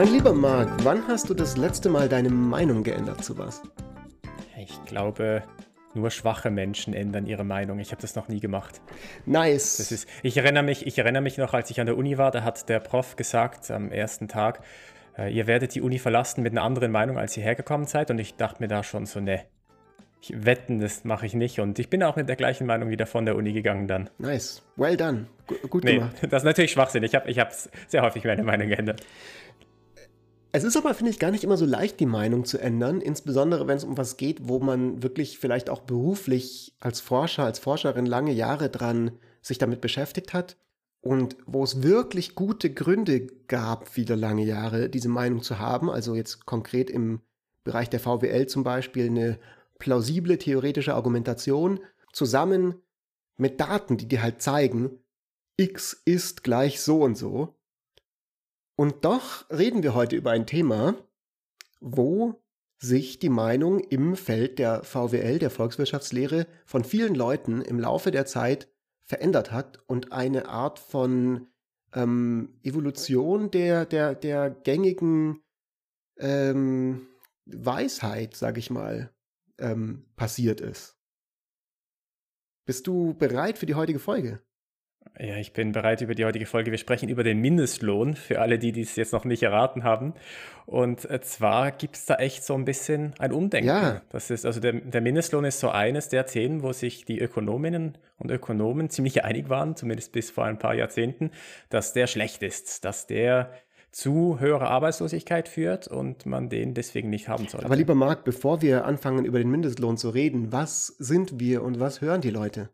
Mein lieber Marc, wann hast du das letzte Mal deine Meinung geändert zu was? Ich glaube, nur schwache Menschen ändern ihre Meinung. Ich habe das noch nie gemacht. Nice. Das ist, ich, erinnere mich, ich erinnere mich noch, als ich an der Uni war, da hat der Prof gesagt am ersten Tag, äh, ihr werdet die Uni verlassen mit einer anderen Meinung, als ihr hergekommen seid. Und ich dachte mir da schon so, ne, ich wetten, das mache ich nicht. Und ich bin auch mit der gleichen Meinung wieder von der Uni gegangen dann. Nice. Well done. G gut nee, gemacht. Das ist natürlich Schwachsinn. Ich habe ich hab sehr häufig meine Meinung geändert. Es ist aber, finde ich, gar nicht immer so leicht, die Meinung zu ändern, insbesondere wenn es um was geht, wo man wirklich vielleicht auch beruflich als Forscher, als Forscherin lange Jahre dran sich damit beschäftigt hat und wo es wirklich gute Gründe gab, viele lange Jahre diese Meinung zu haben. Also jetzt konkret im Bereich der VWL zum Beispiel eine plausible theoretische Argumentation zusammen mit Daten, die dir halt zeigen, x ist gleich so und so und doch reden wir heute über ein Thema, wo sich die Meinung im Feld der VWL, der Volkswirtschaftslehre, von vielen Leuten im Laufe der Zeit verändert hat und eine Art von ähm, Evolution der, der, der gängigen ähm, Weisheit, sag ich mal, ähm, passiert ist. Bist du bereit für die heutige Folge? Ja, ich bin bereit über die heutige Folge. Wir sprechen über den Mindestlohn für alle, die dies jetzt noch nicht erraten haben. Und äh, zwar gibt es da echt so ein bisschen ein Umdenken. Ja. Das ist, also der, der Mindestlohn ist so eines der Themen, wo sich die Ökonominnen und Ökonomen ziemlich einig waren, zumindest bis vor ein paar Jahrzehnten, dass der schlecht ist, dass der zu höherer Arbeitslosigkeit führt und man den deswegen nicht haben sollte. Aber lieber Marc, bevor wir anfangen, über den Mindestlohn zu reden, was sind wir und was hören die Leute?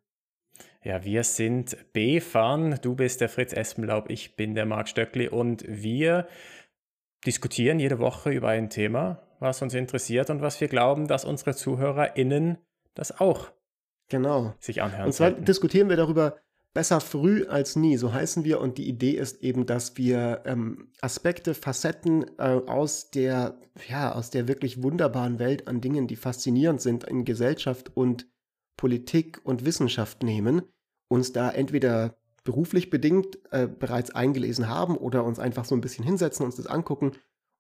Ja, wir sind B-Fan. Du bist der Fritz Espenlaub, ich bin der Marc Stöckli und wir diskutieren jede Woche über ein Thema, was uns interessiert und was wir glauben, dass unsere ZuhörerInnen das auch genau. sich anhören. Und zwar sollten. diskutieren wir darüber besser früh als nie, so heißen wir. Und die Idee ist eben, dass wir ähm, Aspekte, Facetten äh, aus der, ja, aus der wirklich wunderbaren Welt an Dingen, die faszinierend sind in Gesellschaft und Politik und Wissenschaft nehmen uns da entweder beruflich bedingt äh, bereits eingelesen haben oder uns einfach so ein bisschen hinsetzen, uns das angucken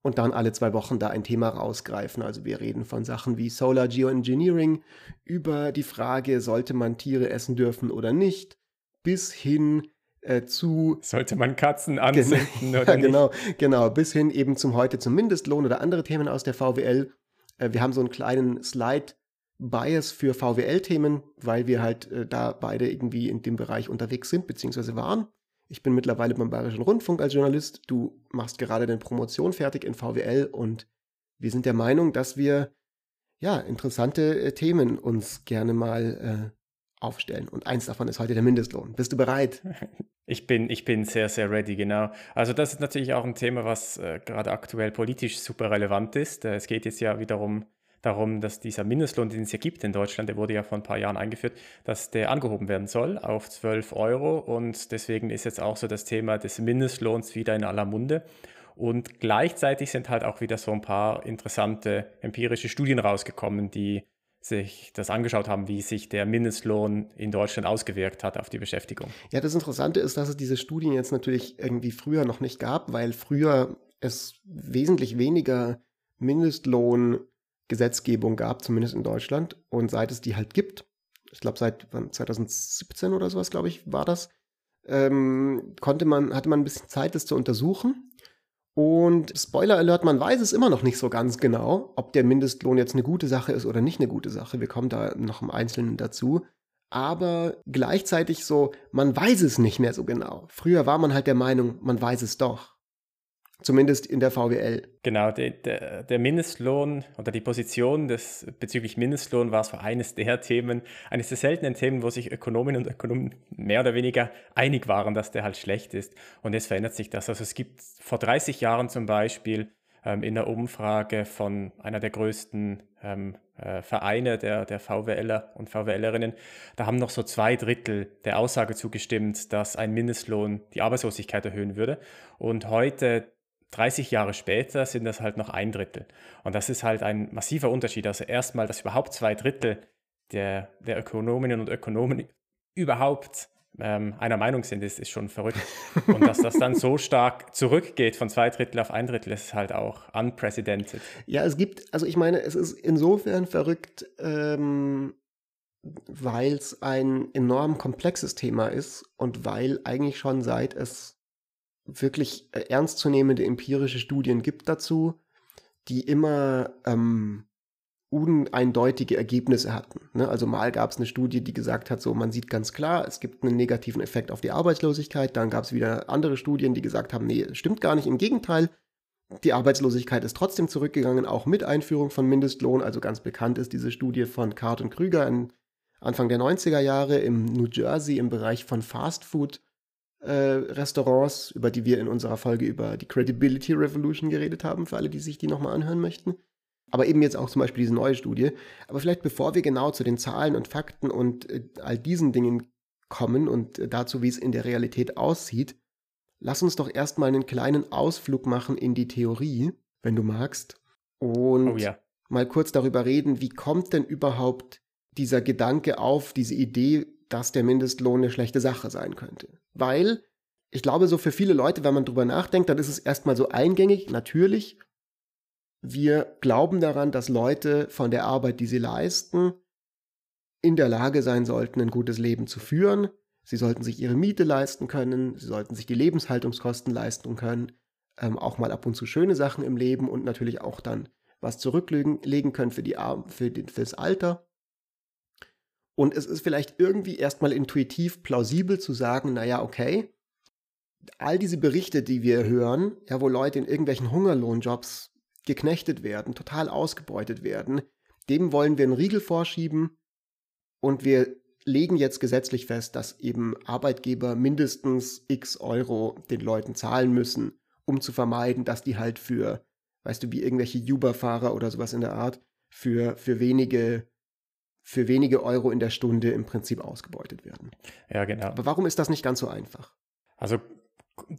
und dann alle zwei Wochen da ein Thema rausgreifen. Also wir reden von Sachen wie Solar Geoengineering, über die Frage, sollte man Tiere essen dürfen oder nicht, bis hin äh, zu... Sollte man Katzen anzünden oder ja, genau, nicht? Genau, bis hin eben zum heute zum Mindestlohn oder andere Themen aus der VWL. Äh, wir haben so einen kleinen Slide Bias für VWL-Themen, weil wir halt äh, da beide irgendwie in dem Bereich unterwegs sind, beziehungsweise waren. Ich bin mittlerweile beim Bayerischen Rundfunk als Journalist. Du machst gerade deine Promotion fertig in VWL und wir sind der Meinung, dass wir ja interessante äh, Themen uns gerne mal äh, aufstellen. Und eins davon ist heute der Mindestlohn. Bist du bereit? Ich bin, ich bin sehr, sehr ready, genau. Also das ist natürlich auch ein Thema, was äh, gerade aktuell politisch super relevant ist. Äh, es geht jetzt ja wiederum darum, dass dieser Mindestlohn, den es ja gibt in Deutschland, der wurde ja vor ein paar Jahren eingeführt, dass der angehoben werden soll auf 12 Euro. Und deswegen ist jetzt auch so das Thema des Mindestlohns wieder in aller Munde. Und gleichzeitig sind halt auch wieder so ein paar interessante empirische Studien rausgekommen, die sich das angeschaut haben, wie sich der Mindestlohn in Deutschland ausgewirkt hat auf die Beschäftigung. Ja, das Interessante ist, dass es diese Studien jetzt natürlich irgendwie früher noch nicht gab, weil früher es wesentlich weniger Mindestlohn Gesetzgebung gab, zumindest in Deutschland. Und seit es die halt gibt, ich glaube seit 2017 oder sowas, glaube ich, war das, ähm, konnte man, hatte man ein bisschen Zeit, das zu untersuchen. Und Spoiler Alert, man weiß es immer noch nicht so ganz genau, ob der Mindestlohn jetzt eine gute Sache ist oder nicht eine gute Sache. Wir kommen da noch im Einzelnen dazu. Aber gleichzeitig so, man weiß es nicht mehr so genau. Früher war man halt der Meinung, man weiß es doch. Zumindest in der VWL. Genau, der, der, der, Mindestlohn oder die Position des, bezüglich Mindestlohn war so eines der Themen, eines der seltenen Themen, wo sich Ökonominnen und Ökonomen mehr oder weniger einig waren, dass der halt schlecht ist. Und jetzt verändert sich das. Also es gibt vor 30 Jahren zum Beispiel ähm, in der Umfrage von einer der größten ähm, äh, Vereine der, der VWLer und VWLerinnen, da haben noch so zwei Drittel der Aussage zugestimmt, dass ein Mindestlohn die Arbeitslosigkeit erhöhen würde. Und heute 30 Jahre später sind das halt noch ein Drittel. Und das ist halt ein massiver Unterschied. Also erstmal, dass überhaupt zwei Drittel der, der Ökonominnen und Ökonomen überhaupt ähm, einer Meinung sind, ist, ist schon verrückt. Und dass das dann so stark zurückgeht von zwei Drittel auf ein Drittel, ist halt auch unprecedented. Ja, es gibt, also ich meine, es ist insofern verrückt, ähm, weil es ein enorm komplexes Thema ist und weil eigentlich schon seit es wirklich äh, ernstzunehmende empirische Studien gibt dazu, die immer ähm, uneindeutige Ergebnisse hatten. Ne? Also mal gab es eine Studie, die gesagt hat, so man sieht ganz klar, es gibt einen negativen Effekt auf die Arbeitslosigkeit. Dann gab es wieder andere Studien, die gesagt haben, nee, stimmt gar nicht. Im Gegenteil, die Arbeitslosigkeit ist trotzdem zurückgegangen, auch mit Einführung von Mindestlohn. Also ganz bekannt ist diese Studie von Card und Krüger in Anfang der 90er Jahre im New Jersey im Bereich von Fastfood. Äh, Restaurants, über die wir in unserer Folge über die Credibility Revolution geredet haben, für alle, die sich die nochmal anhören möchten. Aber eben jetzt auch zum Beispiel diese neue Studie. Aber vielleicht bevor wir genau zu den Zahlen und Fakten und äh, all diesen Dingen kommen und äh, dazu, wie es in der Realität aussieht, lass uns doch erstmal einen kleinen Ausflug machen in die Theorie, wenn du magst. Und oh ja. mal kurz darüber reden, wie kommt denn überhaupt dieser Gedanke auf, diese Idee, dass der Mindestlohn eine schlechte Sache sein könnte. Weil ich glaube, so für viele Leute, wenn man drüber nachdenkt, dann ist es erstmal so eingängig, natürlich, wir glauben daran, dass Leute von der Arbeit, die sie leisten, in der Lage sein sollten, ein gutes Leben zu führen. Sie sollten sich ihre Miete leisten können, sie sollten sich die Lebenshaltungskosten leisten können, ähm, auch mal ab und zu schöne Sachen im Leben und natürlich auch dann was zurücklegen können für, die, für, den, für das Alter. Und es ist vielleicht irgendwie erstmal intuitiv plausibel zu sagen, naja, okay, all diese Berichte, die wir hören, ja, wo Leute in irgendwelchen Hungerlohnjobs geknechtet werden, total ausgebeutet werden, dem wollen wir einen Riegel vorschieben. Und wir legen jetzt gesetzlich fest, dass eben Arbeitgeber mindestens x Euro den Leuten zahlen müssen, um zu vermeiden, dass die halt für, weißt du, wie irgendwelche Uber-Fahrer oder sowas in der Art, für, für wenige für wenige Euro in der Stunde im Prinzip ausgebeutet werden. Ja, genau. Aber warum ist das nicht ganz so einfach? Also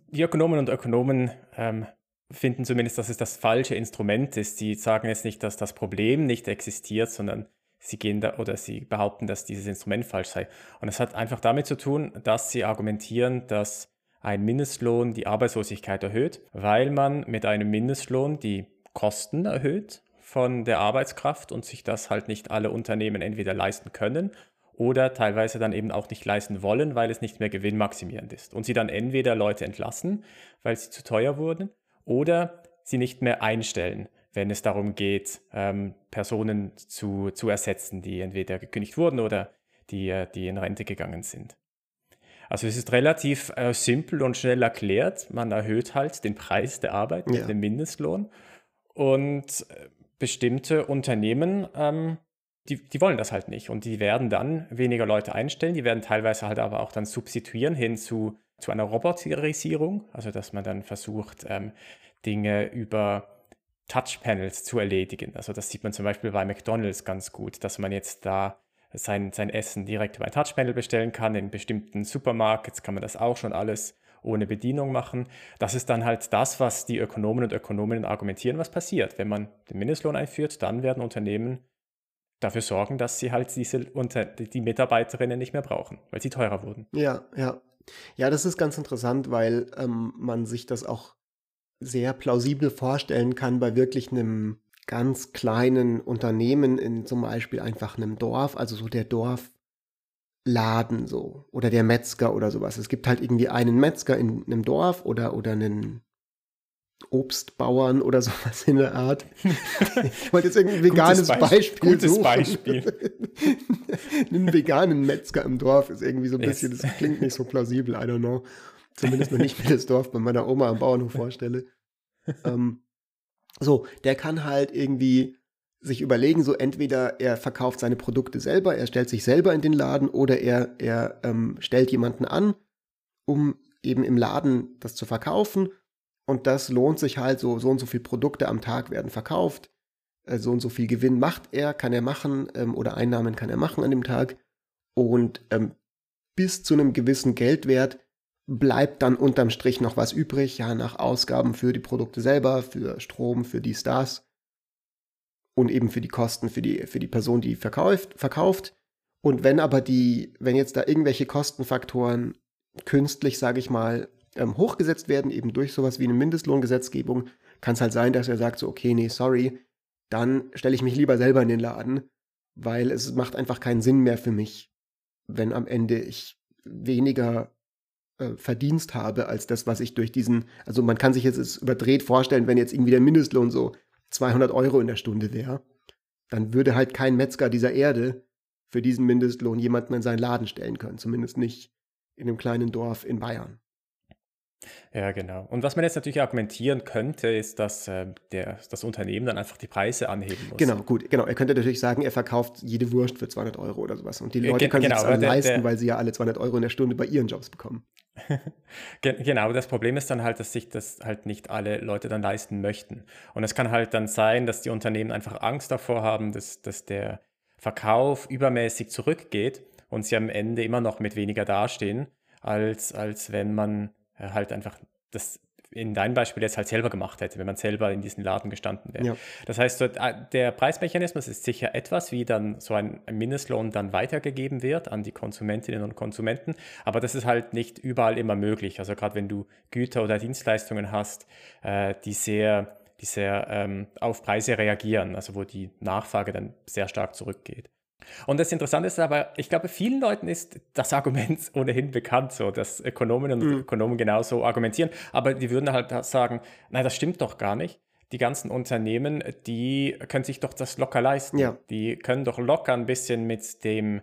die Ökonomen und Ökonomen ähm, finden zumindest, dass es das falsche Instrument ist. Sie sagen jetzt nicht, dass das Problem nicht existiert, sondern sie gehen da oder sie behaupten, dass dieses Instrument falsch sei. Und es hat einfach damit zu tun, dass sie argumentieren, dass ein Mindestlohn die Arbeitslosigkeit erhöht, weil man mit einem Mindestlohn die Kosten erhöht von der Arbeitskraft und sich das halt nicht alle Unternehmen entweder leisten können oder teilweise dann eben auch nicht leisten wollen, weil es nicht mehr gewinnmaximierend ist. Und sie dann entweder Leute entlassen, weil sie zu teuer wurden, oder sie nicht mehr einstellen, wenn es darum geht, ähm, Personen zu, zu ersetzen, die entweder gekündigt wurden oder die, äh, die in Rente gegangen sind. Also es ist relativ äh, simpel und schnell erklärt. Man erhöht halt den Preis der Arbeit mit ja. dem Mindestlohn. Und äh, bestimmte Unternehmen, ähm, die, die wollen das halt nicht. Und die werden dann weniger Leute einstellen. Die werden teilweise halt aber auch dann substituieren hin zu zu einer Roboterisierung, also dass man dann versucht, ähm, Dinge über Touchpanels zu erledigen. Also das sieht man zum Beispiel bei McDonald's ganz gut, dass man jetzt da sein, sein Essen direkt über ein Touchpanel bestellen kann. In bestimmten Supermarkets kann man das auch schon alles ohne Bedienung machen. Das ist dann halt das, was die Ökonomen und Ökonominnen argumentieren, was passiert. Wenn man den Mindestlohn einführt, dann werden Unternehmen dafür sorgen, dass sie halt diese unter die Mitarbeiterinnen nicht mehr brauchen, weil sie teurer wurden. Ja, ja. Ja, das ist ganz interessant, weil ähm, man sich das auch sehr plausibel vorstellen kann bei wirklich einem ganz kleinen Unternehmen in zum Beispiel einfach einem Dorf, also so der Dorfladen so oder der Metzger oder sowas. Es gibt halt irgendwie einen Metzger in einem Dorf oder, oder einen Obstbauern oder sowas in der Art. Ich wollte jetzt irgendein veganes gutes Beispiel. Gutes suchen. Beispiel. Einen veganen Metzger im Dorf ist irgendwie so ein bisschen, yes. das klingt nicht so plausibel, I don't know. Zumindest wenn ich mir das Dorf bei meiner Oma am Bauernhof vorstelle. ähm, so, der kann halt irgendwie sich überlegen, so entweder er verkauft seine Produkte selber, er stellt sich selber in den Laden oder er, er ähm, stellt jemanden an, um eben im Laden das zu verkaufen und das lohnt sich halt, so, so und so viele Produkte am Tag werden verkauft. Äh, so und so viel Gewinn macht er, kann er machen, ähm, oder Einnahmen kann er machen an dem Tag. Und ähm, bis zu einem gewissen Geldwert bleibt dann unterm Strich noch was übrig, ja, nach Ausgaben für die Produkte selber, für Strom, für die Stars und eben für die Kosten für die, für die Person, die verkauft, verkauft. Und wenn aber die, wenn jetzt da irgendwelche Kostenfaktoren künstlich, sage ich mal, ähm, hochgesetzt werden, eben durch sowas wie eine Mindestlohngesetzgebung, kann es halt sein, dass er sagt so, okay, nee, sorry, dann stelle ich mich lieber selber in den Laden, weil es macht einfach keinen Sinn mehr für mich, wenn am Ende ich weniger äh, Verdienst habe als das, was ich durch diesen, also man kann sich jetzt überdreht vorstellen, wenn jetzt irgendwie der Mindestlohn so 200 Euro in der Stunde wäre, dann würde halt kein Metzger dieser Erde für diesen Mindestlohn jemanden in seinen Laden stellen können, zumindest nicht in einem kleinen Dorf in Bayern. Ja, genau. Und was man jetzt natürlich argumentieren könnte, ist, dass äh, der, das Unternehmen dann einfach die Preise anheben muss. Genau, gut. Genau. Er könnte natürlich sagen, er verkauft jede Wurst für 200 Euro oder sowas. Und die Leute Ge können genau, sich das der, leisten, der, weil sie ja alle 200 Euro in der Stunde bei ihren Jobs bekommen. genau, das Problem ist dann halt, dass sich das halt nicht alle Leute dann leisten möchten. Und es kann halt dann sein, dass die Unternehmen einfach Angst davor haben, dass, dass der Verkauf übermäßig zurückgeht und sie am Ende immer noch mit weniger dastehen, als, als wenn man äh, halt einfach das in deinem Beispiel jetzt halt selber gemacht hätte, wenn man selber in diesen Laden gestanden wäre. Ja. Das heißt, äh, der Preismechanismus ist sicher etwas, wie dann so ein Mindestlohn dann weitergegeben wird an die Konsumentinnen und Konsumenten, aber das ist halt nicht überall immer möglich. Also gerade wenn du Güter oder Dienstleistungen hast, äh, die sehr, die sehr ähm, auf Preise reagieren, also wo die Nachfrage dann sehr stark zurückgeht. Und das Interessante ist aber, ich glaube, vielen Leuten ist das Argument ohnehin bekannt, so dass Ökonominnen und mhm. Ökonomen genauso argumentieren, aber die würden halt sagen, nein, das stimmt doch gar nicht. Die ganzen Unternehmen, die können sich doch das locker leisten. Ja. Die können doch locker ein bisschen mit dem,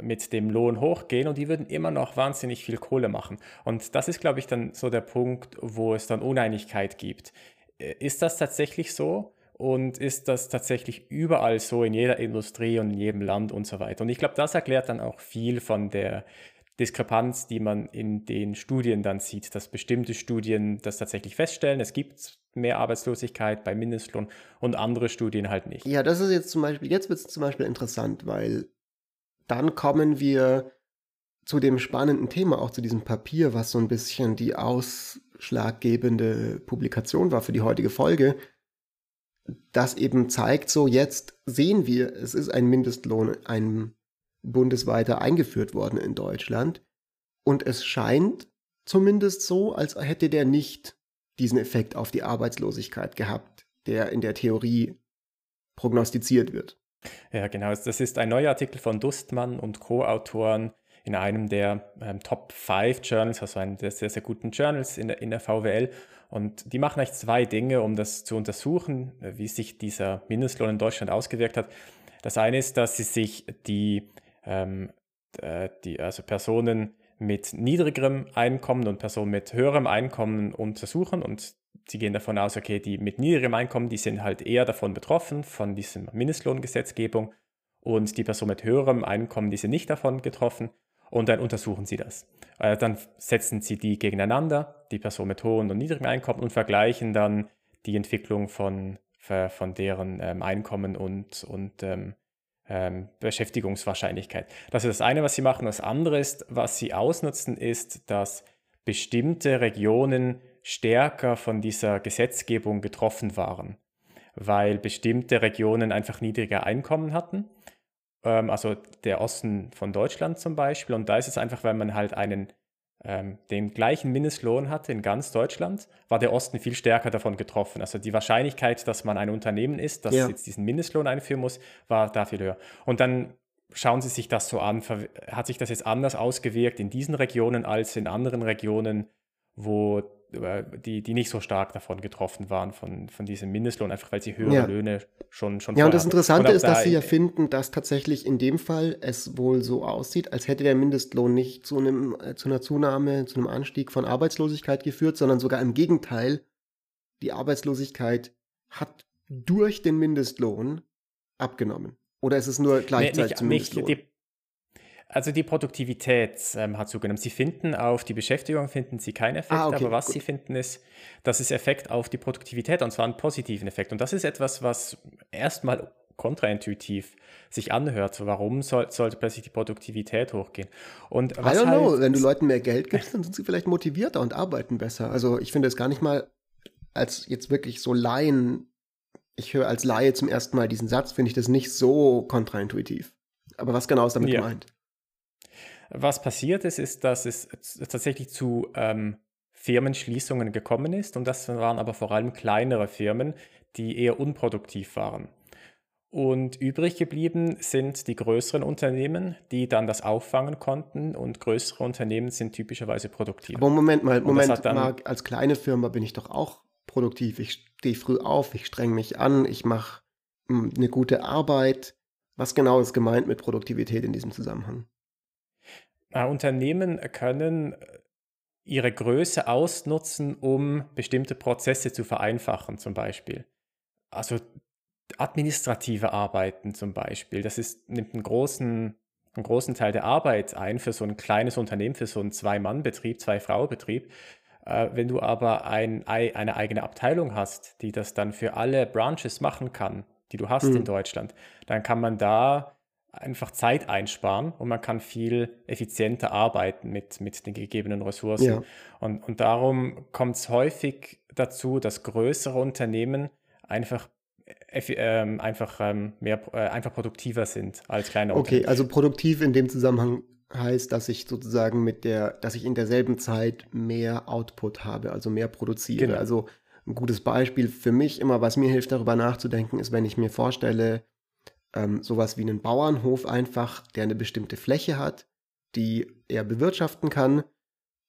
mit dem Lohn hochgehen und die würden immer noch wahnsinnig viel Kohle machen. Und das ist, glaube ich, dann so der Punkt, wo es dann Uneinigkeit gibt. Äh, ist das tatsächlich so? Und ist das tatsächlich überall so in jeder Industrie und in jedem Land und so weiter? Und ich glaube, das erklärt dann auch viel von der Diskrepanz, die man in den Studien dann sieht, dass bestimmte Studien das tatsächlich feststellen, es gibt mehr Arbeitslosigkeit bei Mindestlohn und andere Studien halt nicht. Ja, das ist jetzt zum Beispiel, jetzt wird es zum Beispiel interessant, weil dann kommen wir zu dem spannenden Thema, auch zu diesem Papier, was so ein bisschen die ausschlaggebende Publikation war für die heutige Folge das eben zeigt, so jetzt sehen wir, es ist ein Mindestlohn, ein bundesweiter eingeführt worden in Deutschland. Und es scheint zumindest so, als hätte der nicht diesen Effekt auf die Arbeitslosigkeit gehabt, der in der Theorie prognostiziert wird. Ja, genau. Das ist ein neuer Artikel von Dustmann und Co-Autoren in einem der ähm, Top 5 Journals, also einem der sehr, sehr guten Journals in der, in der VWL. Und die machen eigentlich zwei Dinge, um das zu untersuchen, wie sich dieser Mindestlohn in Deutschland ausgewirkt hat. Das eine ist, dass sie sich die, ähm, äh, die also Personen mit niedrigerem Einkommen und Personen mit höherem Einkommen untersuchen und sie gehen davon aus, okay, die mit niedrigem Einkommen, die sind halt eher davon betroffen, von diesem Mindestlohngesetzgebung und die Personen mit höherem Einkommen, die sind nicht davon getroffen und dann untersuchen sie das. Äh, dann setzen sie die gegeneinander, die Person mit hohem und niedrigem Einkommen und vergleichen dann die Entwicklung von, von deren ähm, Einkommen und, und ähm, ähm, Beschäftigungswahrscheinlichkeit. Das ist das eine, was sie machen. Das andere ist, was sie ausnutzen, ist, dass bestimmte Regionen stärker von dieser Gesetzgebung getroffen waren, weil bestimmte Regionen einfach niedriger Einkommen hatten ähm, also der Osten von Deutschland zum Beispiel. Und da ist es einfach, weil man halt einen ähm, den gleichen Mindestlohn hatte in ganz Deutschland, war der Osten viel stärker davon getroffen. Also die Wahrscheinlichkeit, dass man ein Unternehmen ist, das ja. jetzt diesen Mindestlohn einführen muss, war da viel höher. Und dann schauen Sie sich das so an. Hat sich das jetzt anders ausgewirkt in diesen Regionen als in anderen Regionen, wo die, die nicht so stark davon getroffen waren, von, von diesem Mindestlohn, einfach weil sie höhere ja. Löhne schon schon Ja, und das Interessante und ist, dass sie ja finden, dass tatsächlich in dem Fall es wohl so aussieht, als hätte der Mindestlohn nicht zu, einem, äh, zu einer Zunahme, zu einem Anstieg von Arbeitslosigkeit geführt, sondern sogar im Gegenteil. Die Arbeitslosigkeit hat durch den Mindestlohn abgenommen. Oder ist es nur gleichzeitig nee, nicht, zum Mindestlohn? Nicht, die, also die Produktivität ähm, hat zugenommen. Sie finden auf die Beschäftigung finden Sie keinen Effekt, ah, okay, aber was gut. Sie finden ist, dass es Effekt auf die Produktivität und zwar einen positiven Effekt. Und das ist etwas, was erstmal kontraintuitiv sich anhört. Warum soll, sollte plötzlich die Produktivität hochgehen? Und was I don't halt, know, wenn du Leuten mehr Geld gibst, dann sind sie vielleicht motivierter und arbeiten besser. Also ich finde es gar nicht mal als jetzt wirklich so Laien, ich höre als Laie zum ersten Mal diesen Satz, finde ich das nicht so kontraintuitiv. Aber was genau ist damit Ja. gemeint? Was passiert ist, ist, dass es tatsächlich zu ähm, Firmenschließungen gekommen ist und das waren aber vor allem kleinere Firmen, die eher unproduktiv waren. Und übrig geblieben sind die größeren Unternehmen, die dann das auffangen konnten und größere Unternehmen sind typischerweise produktiver. Aber Moment mal, Moment, Marc, als kleine Firma bin ich doch auch produktiv. Ich stehe früh auf, ich streng mich an, ich mache eine gute Arbeit. Was genau ist gemeint mit Produktivität in diesem Zusammenhang? Äh, Unternehmen können äh, ihre Größe ausnutzen, um bestimmte Prozesse zu vereinfachen, zum Beispiel. Also administrative Arbeiten zum Beispiel, das ist, nimmt einen großen, einen großen Teil der Arbeit ein für so ein kleines Unternehmen, für so einen Zwei-Mann-Betrieb, Zwei-Frau-Betrieb. Äh, wenn du aber ein, ei- eine eigene Abteilung hast, die das dann für alle Branches machen kann, die du hast Mhm. in Deutschland, dann kann man da einfach Zeit einsparen und man kann viel effizienter arbeiten mit, mit den gegebenen Ressourcen. Ja. Und, und darum kommt es häufig dazu, dass größere Unternehmen einfach, effi- ähm, einfach, ähm, mehr, äh, einfach produktiver sind als kleine Okay, Unternehmen. also produktiv in dem Zusammenhang heißt, dass ich sozusagen mit der, dass ich in derselben Zeit mehr Output habe, also mehr produziere. Genau. Also ein gutes Beispiel für mich immer, was mir hilft, darüber nachzudenken, ist, wenn ich mir vorstelle, ähm, sowas wie einen Bauernhof einfach, der eine bestimmte Fläche hat, die er bewirtschaften kann.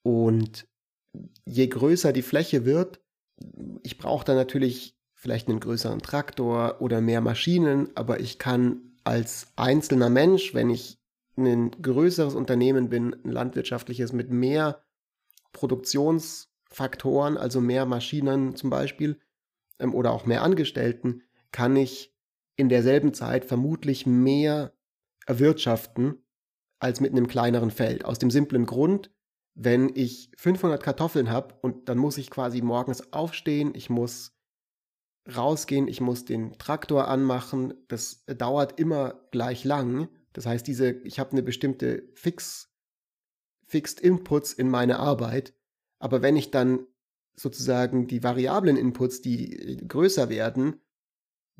Und je größer die Fläche wird, ich brauche dann natürlich vielleicht einen größeren Traktor oder mehr Maschinen, aber ich kann als einzelner Mensch, wenn ich ein größeres Unternehmen bin, ein landwirtschaftliches mit mehr Produktionsfaktoren, also mehr Maschinen zum Beispiel ähm, oder auch mehr Angestellten, kann ich in derselben Zeit vermutlich mehr erwirtschaften als mit einem kleineren Feld. Aus dem simplen Grund, wenn ich 500 Kartoffeln habe und dann muss ich quasi morgens aufstehen, ich muss rausgehen, ich muss den Traktor anmachen, das dauert immer gleich lang. Das heißt, diese, ich habe eine bestimmte Fix, Fixed Inputs in meine Arbeit, aber wenn ich dann sozusagen die variablen Inputs, die größer werden,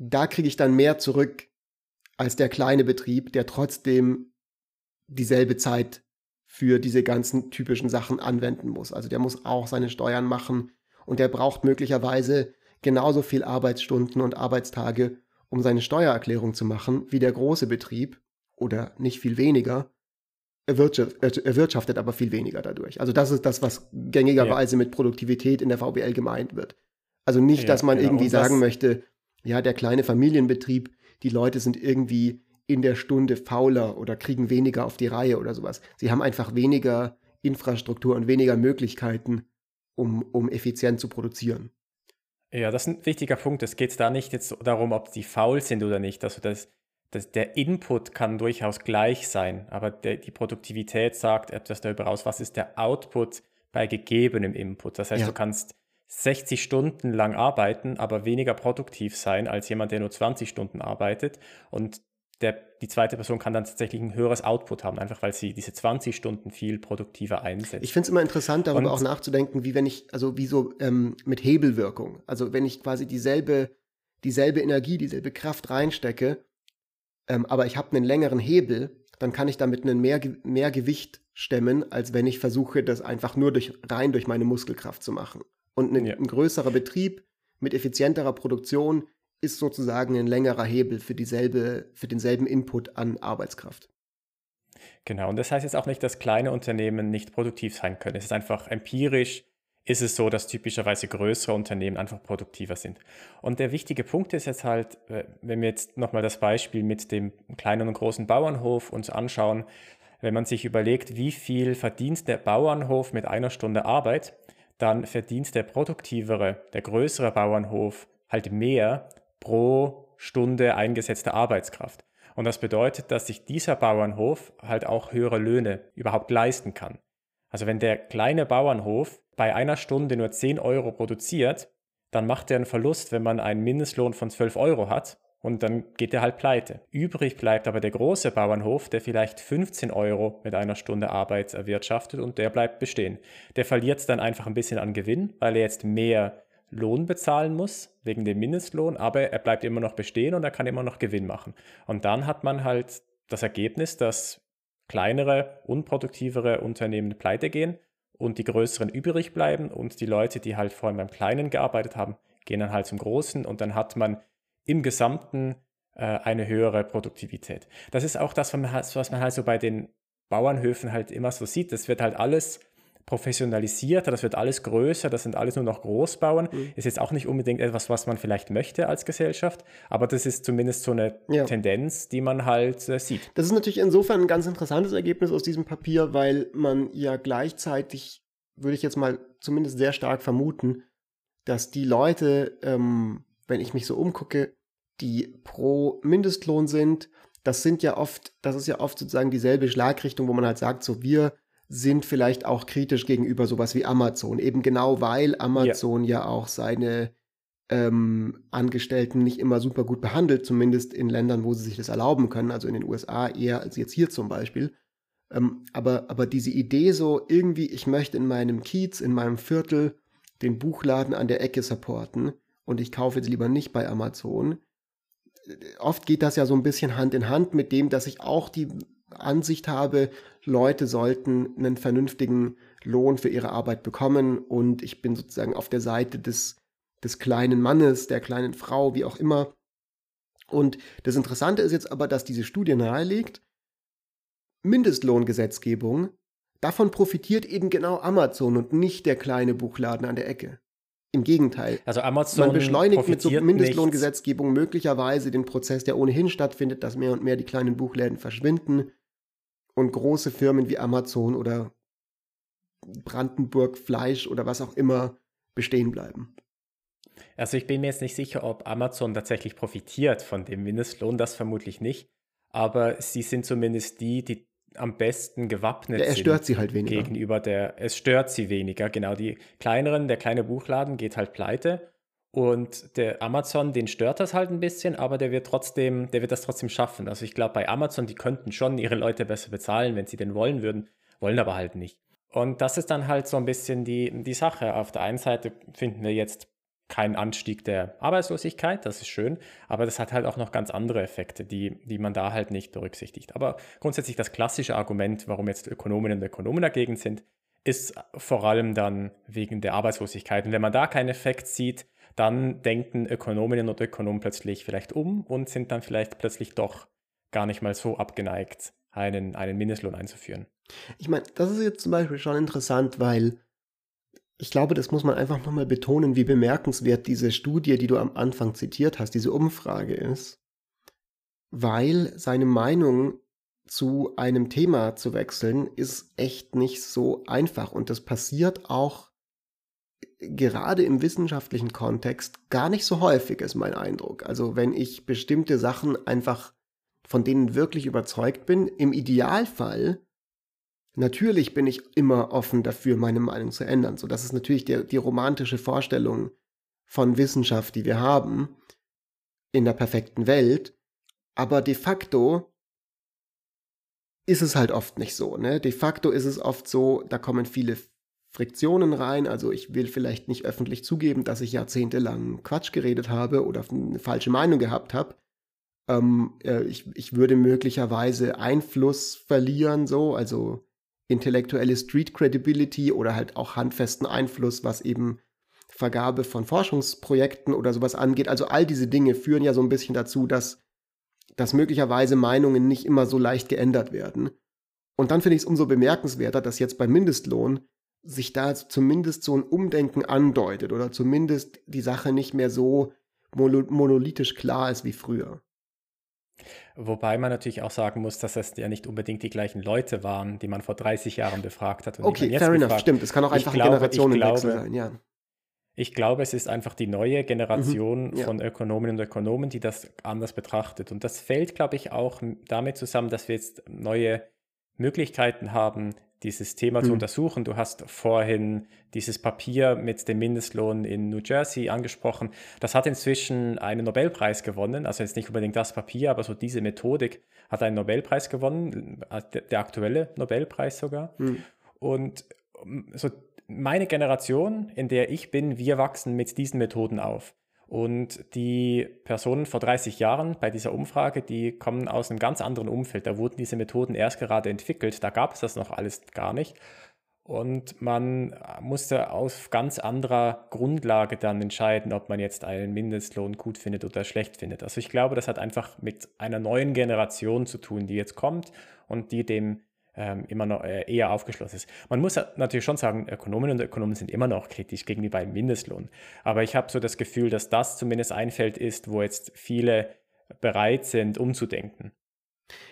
da kriege ich dann mehr zurück als der kleine Betrieb, der trotzdem dieselbe Zeit für diese ganzen typischen Sachen anwenden muss. Also der muss auch seine Steuern machen und der braucht möglicherweise genauso viel Arbeitsstunden und Arbeitstage, um seine Steuererklärung zu machen, wie der große Betrieb oder nicht viel weniger. Er wirtschaftet, er aber viel weniger dadurch. Also das ist das, was gängigerweise mit Produktivität in der VBL gemeint wird. Also nicht, Ja, dass man genau. irgendwie sagen möchte, ja, der kleine Familienbetrieb, die Leute sind irgendwie in der Stunde fauler oder kriegen weniger auf die Reihe oder sowas. Sie haben einfach weniger Infrastruktur und weniger Möglichkeiten, um, um effizient zu produzieren. Ja, das ist ein wichtiger Punkt. Es geht da nicht jetzt darum, ob die faul sind oder nicht. Also das, das, der Input kann durchaus gleich sein, aber der, die Produktivität sagt etwas darüber aus, was ist der Output bei gegebenem Input. Das heißt, Ja. du kannst 60 Stunden lang arbeiten, aber weniger produktiv sein als jemand, der nur 20 Stunden arbeitet. Und der, die zweite Person kann dann tatsächlich ein höheres Output haben, einfach weil sie diese 20 Stunden viel produktiver einsetzt. Ich finde es immer interessant, darüber Und- auch nachzudenken, wie wenn ich, also wie so ähm, mit Hebelwirkung, also wenn ich quasi dieselbe, dieselbe Energie, dieselbe Kraft reinstecke, ähm, aber ich habe einen längeren Hebel, dann kann ich damit einen mehr, mehr Gewicht stemmen, als wenn ich versuche, das einfach nur durch, rein durch meine Muskelkraft zu machen. Und ein, Ja. ein größerer Betrieb mit effizienterer Produktion ist sozusagen ein längerer Hebel für dieselbe, für denselben Input an Arbeitskraft. Genau, und das heißt jetzt auch nicht, dass kleine Unternehmen nicht produktiv sein können. Es ist einfach empirisch, ist es so, dass typischerweise größere Unternehmen einfach produktiver sind. Und der wichtige Punkt ist jetzt halt, äh, wenn wir jetzt nochmal das Beispiel mit dem kleinen und großen Bauernhof uns anschauen, wenn man sich überlegt, wie viel verdient der Bauernhof mit einer Stunde Arbeit, dann verdient der produktivere, der größere Bauernhof halt mehr pro Stunde eingesetzte Arbeitskraft. Und das bedeutet, dass sich dieser Bauernhof halt auch höhere Löhne überhaupt leisten kann. Also wenn der kleine Bauernhof bei einer Stunde nur 10 Euro produziert, dann macht er einen Verlust, wenn man einen Mindestlohn von 12 Euro hat und dann geht er halt pleite. Übrig bleibt aber der große Bauernhof, der vielleicht 15 Euro mit einer Stunde Arbeit erwirtschaftet und der bleibt bestehen. Der verliert dann einfach ein bisschen an Gewinn, weil er jetzt mehr Lohn bezahlen muss wegen dem Mindestlohn, aber er bleibt immer noch bestehen und er kann immer noch Gewinn machen. Und dann hat man halt das Ergebnis, dass kleinere, unproduktivere Unternehmen pleite gehen und die größeren übrig bleiben und die Leute, die halt vorhin beim Kleinen gearbeitet haben, gehen dann halt zum Großen und dann hat man im Gesamten äh, eine höhere Produktivität. Das ist auch das, was man halt so bei den Bauernhöfen halt immer so sieht. Das wird halt alles professionalisierter, das wird alles größer, das sind alles nur noch Großbauern. Mhm. Ist jetzt auch nicht unbedingt etwas, was man vielleicht möchte als Gesellschaft, aber das ist zumindest so eine ja. Tendenz, die man halt äh, sieht. Das ist natürlich insofern ein ganz interessantes Ergebnis aus diesem Papier, weil man ja gleichzeitig, würde ich jetzt mal zumindest sehr stark vermuten, dass die Leute, ähm, wenn ich mich so umgucke, die pro Mindestlohn sind, das sind ja oft, das ist ja oft sozusagen dieselbe Schlagrichtung, wo man halt sagt, so wir sind vielleicht auch kritisch gegenüber sowas wie Amazon. Eben genau weil Amazon ja, ja auch seine ähm, Angestellten nicht immer super gut behandelt, zumindest in Ländern, wo sie sich das erlauben können, also in den USA eher als jetzt hier zum Beispiel. Ähm, aber, aber diese Idee so, irgendwie, ich möchte in meinem Kiez, in meinem Viertel den Buchladen an der Ecke supporten und ich kaufe jetzt lieber nicht bei Amazon. Oft geht das ja so ein bisschen Hand in Hand mit dem, dass ich auch die Ansicht habe, Leute sollten einen vernünftigen Lohn für ihre Arbeit bekommen und ich bin sozusagen auf der Seite des, des kleinen Mannes, der kleinen Frau, wie auch immer. Und das Interessante ist jetzt aber, dass diese Studie nahelegt, Mindestlohngesetzgebung, davon profitiert eben genau Amazon und nicht der kleine Buchladen an der Ecke. Im Gegenteil. Also Amazon Man beschleunigt mit so Mindestlohngesetzgebung möglicherweise den Prozess, der ohnehin stattfindet, dass mehr und mehr die kleinen Buchläden verschwinden und große Firmen wie Amazon oder Brandenburg Fleisch oder was auch immer bestehen bleiben. Also ich bin mir jetzt nicht sicher, ob Amazon tatsächlich profitiert von dem Mindestlohn, das vermutlich nicht. Aber sie sind zumindest die, die am besten gewappnet ja, er stört sie halt weniger. gegenüber der, es stört sie weniger, genau. Die kleineren, der kleine Buchladen geht halt pleite und der Amazon, den stört das halt ein bisschen, aber der wird trotzdem, der wird das trotzdem schaffen. Also ich glaube, bei Amazon, die könnten schon ihre Leute besser bezahlen, wenn sie denn wollen würden, wollen aber halt nicht. Und das ist dann halt so ein bisschen die, die Sache. Auf der einen Seite finden wir jetzt keinen Anstieg der Arbeitslosigkeit, das ist schön, aber das hat halt auch noch ganz andere Effekte, die, die man da halt nicht berücksichtigt. Aber grundsätzlich das klassische Argument, warum jetzt Ökonominnen und Ökonomen dagegen sind, ist vor allem dann wegen der Arbeitslosigkeit. Und wenn man da keinen Effekt sieht, dann denken Ökonominnen und Ökonomen plötzlich vielleicht um und sind dann vielleicht plötzlich doch gar nicht mal so abgeneigt, einen, einen Mindestlohn einzuführen. Ich meine, das ist jetzt zum Beispiel schon interessant, weil ich glaube, das muss man einfach nochmal betonen, wie bemerkenswert diese Studie, die du am Anfang zitiert hast, diese Umfrage ist, weil seine Meinung zu einem Thema zu wechseln, ist echt nicht so einfach. Und das passiert auch gerade im wissenschaftlichen Kontext gar nicht so häufig, ist mein Eindruck. Also wenn ich bestimmte Sachen einfach von denen wirklich überzeugt bin, im Idealfall, natürlich bin ich immer offen dafür, meine Meinung zu ändern. So, das ist natürlich die, die romantische Vorstellung von Wissenschaft, die wir haben, in der perfekten Welt. Aber de facto ist es halt oft nicht so. Ne? De facto ist es oft so, da kommen viele Friktionen rein. Also ich will vielleicht nicht öffentlich zugeben, dass ich jahrzehntelang Quatsch geredet habe oder eine falsche Meinung gehabt habe. Ähm, äh, ich, ich würde möglicherweise Einfluss verlieren, so, also intellektuelle Street Credibility oder halt auch handfesten Einfluss, was eben Vergabe von Forschungsprojekten oder sowas angeht. Also all diese Dinge führen ja so ein bisschen dazu, dass, dass möglicherweise Meinungen nicht immer so leicht geändert werden. Und dann finde ich es umso bemerkenswerter, dass jetzt beim Mindestlohn sich da zumindest so ein Umdenken andeutet oder zumindest die Sache nicht mehr so monolithisch klar ist wie früher. Wobei man natürlich auch sagen muss, dass es ja nicht unbedingt die gleichen Leute waren, die man vor 30 Jahren befragt hat. okay, fair enough, stimmt. Es kann auch einfach glaube, ein Generationenwechsel sein, ja. Ich glaube, es ist einfach die neue Generation mhm, ja. von Ökonominnen und Ökonomen, die das anders betrachtet. Und das fällt, glaube ich, auch damit zusammen, dass wir jetzt neue Möglichkeiten haben, dieses Thema mhm. zu untersuchen. Du hast vorhin dieses Papier mit dem Mindestlohn in New Jersey angesprochen. Das hat inzwischen einen Nobelpreis gewonnen. Also jetzt nicht unbedingt das Papier, aber so diese Methodik hat einen Nobelpreis gewonnen, der aktuelle Nobelpreis sogar. Mhm. Und ähm, so meine Generation, in der ich bin, wir wachsen mit diesen Methoden auf. Und die Personen vor 30 Jahren bei dieser Umfrage, die kommen aus einem ganz anderen Umfeld. Da wurden diese Methoden erst gerade entwickelt. Da gab es das noch alles gar nicht. Und man musste auf ganz anderer Grundlage dann entscheiden, ob man jetzt einen Mindestlohn gut findet oder schlecht findet. Also ich glaube, das hat einfach mit einer neuen Generation zu tun, die jetzt kommt und die dem ähm, immer noch äh, eher aufgeschlossen ist. Man muss natürlich schon sagen, Ökonomen und Ökonomen sind immer noch kritisch gegenüber dem Mindestlohn. Aber ich habe so das Gefühl, dass das zumindest ein Feld ist, wo jetzt viele bereit sind, umzudenken.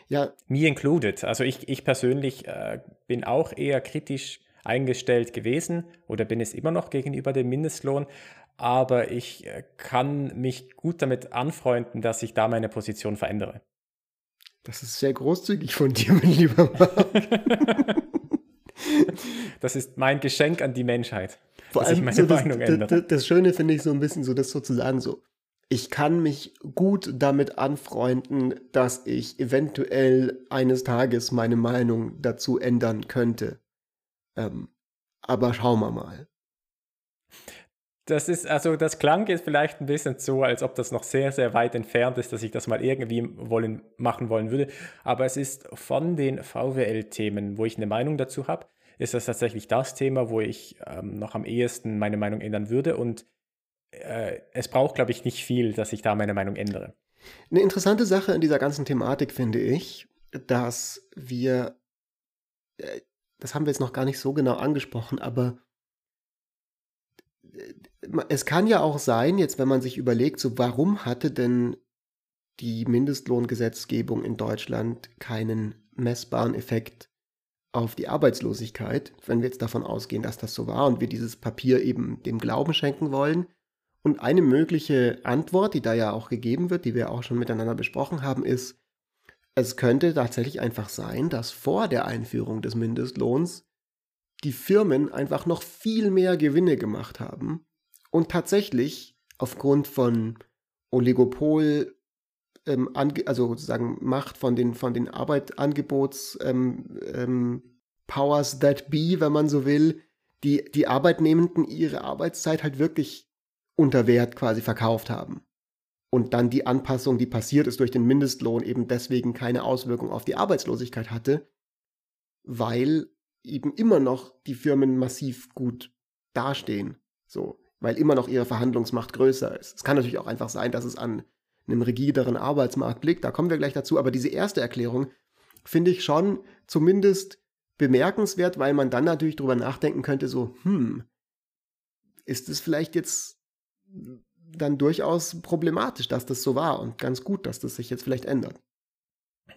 Ja. Me included. Also ich, ich persönlich äh, bin auch eher kritisch eingestellt gewesen oder bin es immer noch gegenüber dem Mindestlohn. Aber ich äh, kann mich gut damit anfreunden, dass ich da meine Position verändere. Das ist sehr großzügig von dir, mein lieber Marc. das ist mein Geschenk an die Menschheit. Vor allem meine so das, das, das, Schöne finde ich so ein bisschen so, das sozusagen so. Ich kann mich gut damit anfreunden, dass ich eventuell eines Tages meine Meinung dazu ändern könnte. Ähm, aber schauen wir mal. Das ist, also das klang jetzt vielleicht ein bisschen so, als ob das noch sehr, sehr weit entfernt ist, dass ich das mal irgendwie wollen, machen wollen würde. Aber es ist von den VWL-Themen, wo ich eine Meinung dazu habe, ist das tatsächlich das Thema, wo ich ähm, noch am ehesten meine Meinung ändern würde. Und äh, es braucht, glaube ich, nicht viel, dass ich da meine Meinung ändere. Eine interessante Sache in dieser ganzen Thematik finde ich, dass wir äh, das haben wir jetzt noch gar nicht so genau angesprochen, aber es kann ja auch sein, jetzt wenn man sich überlegt, so warum hatte denn die Mindestlohngesetzgebung in Deutschland keinen messbaren Effekt auf die Arbeitslosigkeit, wenn wir jetzt davon ausgehen, dass das so war und wir dieses Papier eben dem Glauben schenken wollen. Und eine mögliche Antwort, die da ja auch gegeben wird, die wir auch schon miteinander besprochen haben, ist, es könnte tatsächlich einfach sein, dass vor der Einführung des Mindestlohns die Firmen einfach noch viel mehr Gewinne gemacht haben und tatsächlich aufgrund von Oligopol, ähm, also sozusagen Macht von den, von den Arbeitangebots ähm, ähm, that be, wenn man so will, die, die Arbeitnehmenden ihre Arbeitszeit halt wirklich unter Wert quasi verkauft haben. Und dann die Anpassung, die passiert ist durch den Mindestlohn, eben deswegen keine Auswirkung auf die Arbeitslosigkeit hatte, weil eben immer noch die Firmen massiv gut dastehen, so, weil immer noch ihre Verhandlungsmacht größer ist. Es kann natürlich auch einfach sein, dass es an einem rigideren Arbeitsmarkt liegt, da kommen wir gleich dazu, aber diese erste Erklärung finde ich schon zumindest bemerkenswert, weil man dann natürlich drüber nachdenken könnte, so, hm, ist es vielleicht jetzt dann durchaus problematisch, dass das so war und ganz gut, dass das sich jetzt vielleicht ändert.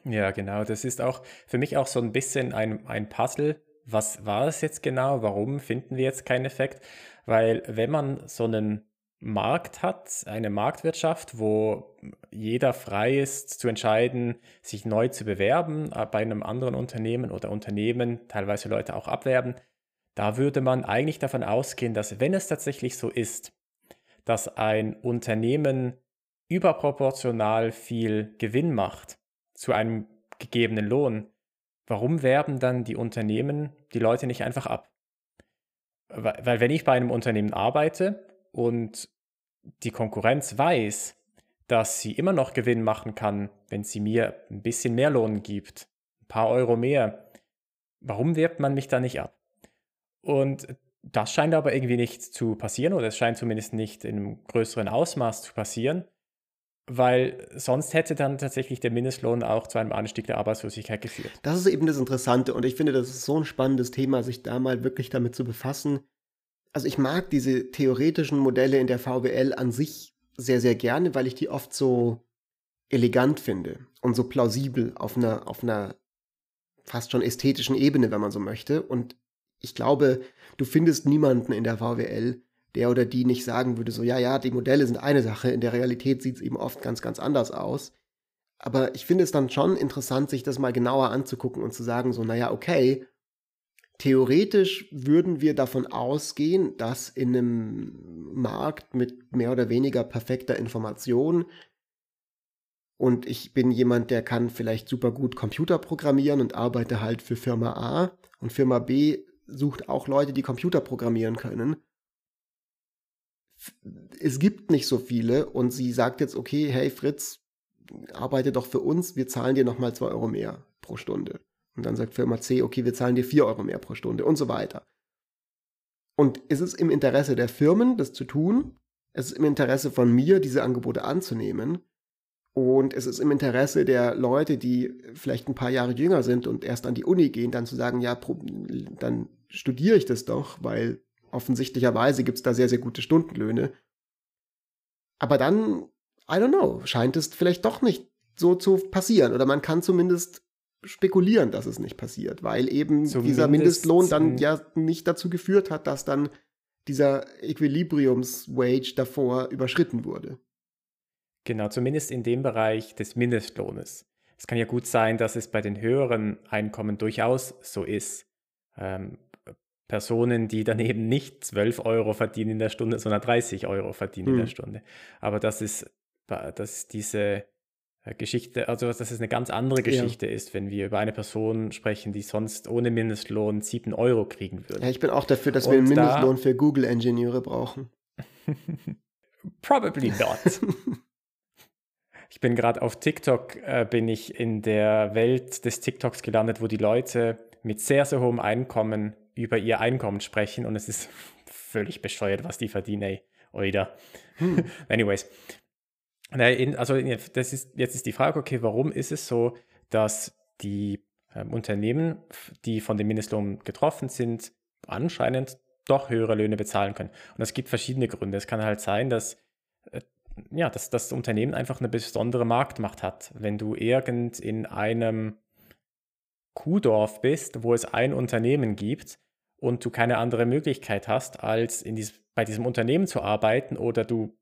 Ja, genau. Das ist auch für mich auch so ein bisschen ein, ein Puzzle. Was war es jetzt genau? Warum finden wir jetzt keinen Effekt? Weil wenn man so einen Markt hat, eine Marktwirtschaft, wo jeder frei ist zu entscheiden, sich neu zu bewerben äh, bei einem anderen Unternehmen oder Unternehmen, teilweise Leute auch abwerben, da würde man eigentlich davon ausgehen, dass wenn es tatsächlich so ist, dass ein Unternehmen überproportional viel Gewinn macht zu einem gegebenen Lohn, warum werben dann die Unternehmen die Leute nicht einfach ab? Weil wenn ich bei einem Unternehmen arbeite und die Konkurrenz weiß, dass sie immer noch Gewinn machen kann, wenn sie mir ein bisschen mehr Lohn gibt, ein paar Euro mehr, warum wirbt man mich da nicht ab? Und das scheint aber irgendwie nicht zu passieren oder es scheint zumindest nicht in einem größeren Ausmaß zu passieren, weil sonst hätte dann tatsächlich der Mindestlohn auch zu einem Anstieg der Arbeitslosigkeit geführt. Das ist eben das Interessante und ich finde, das ist so ein spannendes Thema, sich da mal wirklich damit zu befassen. Also ich mag diese theoretischen Modelle in der VWL an sich sehr, sehr gerne, weil ich die oft so elegant finde und so plausibel auf einer, auf einer fast schon ästhetischen Ebene, wenn man so möchte. Und ich glaube, du findest niemanden in der VWL, der oder die nicht sagen würde, so, ja, ja, die Modelle sind eine Sache, in der Realität sieht es eben oft ganz, ganz anders aus. Aber ich finde es dann schon interessant, sich das mal genauer anzugucken und zu sagen, so, naja, okay, theoretisch würden wir davon ausgehen, dass in einem Markt mit mehr oder weniger perfekter Information und ich bin jemand, der kann vielleicht super gut Computer programmieren und arbeite halt für Firma A und Firma B sucht auch Leute, die Computer programmieren können. Es gibt nicht so viele und sie sagt jetzt, okay, hey Fritz, arbeite doch für uns, wir zahlen dir nochmal zwei Euro mehr pro Stunde. Und dann sagt Firma C, okay, wir zahlen dir vier Euro mehr pro Stunde und so weiter. Und es ist im Interesse der Firmen, das zu tun. Es ist im Interesse von mir, diese Angebote anzunehmen. Und es ist im Interesse der Leute, die vielleicht ein paar Jahre jünger sind und erst an die Uni gehen, dann zu sagen, ja, dann studiere ich das doch, weil offensichtlicherweise gibt es da sehr, sehr gute Stundenlöhne. Aber dann, I don't know, scheint es vielleicht doch nicht so zu passieren. Oder man kann zumindest spekulieren, dass es nicht passiert, weil eben Zumindest dieser Mindestlohn dann ja nicht dazu geführt hat, dass dann dieser Equilibriumswage davor überschritten wurde. Genau, zumindest in dem Bereich des Mindestlohnes. Es kann ja gut sein, dass es bei den höheren Einkommen durchaus so ist. Ähm, Personen, die daneben nicht 12 Euro verdienen in der Stunde, sondern 30 Euro verdienen hm. in der hm. Stunde. Aber das ist, dass diese äh, Geschichte, also dass es eine ganz andere Geschichte ja. ist, wenn wir über eine Person sprechen, die sonst ohne Mindestlohn 7 Euro kriegen würde. Ja, ich bin auch dafür, dass Und wir einen Mindestlohn da, für Google-Ingenieure brauchen. Probably not. Ich bin gerade auf TikTok, äh, bin ich in der Welt des TikToks gelandet, wo die Leute mit sehr, sehr hohem Einkommen über ihr Einkommen sprechen und es ist völlig bescheuert, was die verdienen, ey. Oida. Hm. Anyways. Also das ist, jetzt ist die Frage, okay, warum ist es so, dass die ähm, Unternehmen, die von dem Mindestlohn getroffen sind, anscheinend doch höhere Löhne bezahlen können. Und es gibt verschiedene Gründe. Es kann halt sein, dass äh, ja, dass das Unternehmen einfach eine besondere Marktmacht hat. Wenn du irgend in einem Kuhdorf bist, wo es ein Unternehmen gibt und du keine andere Möglichkeit hast, als in dies, bei diesem Unternehmen zu arbeiten oder du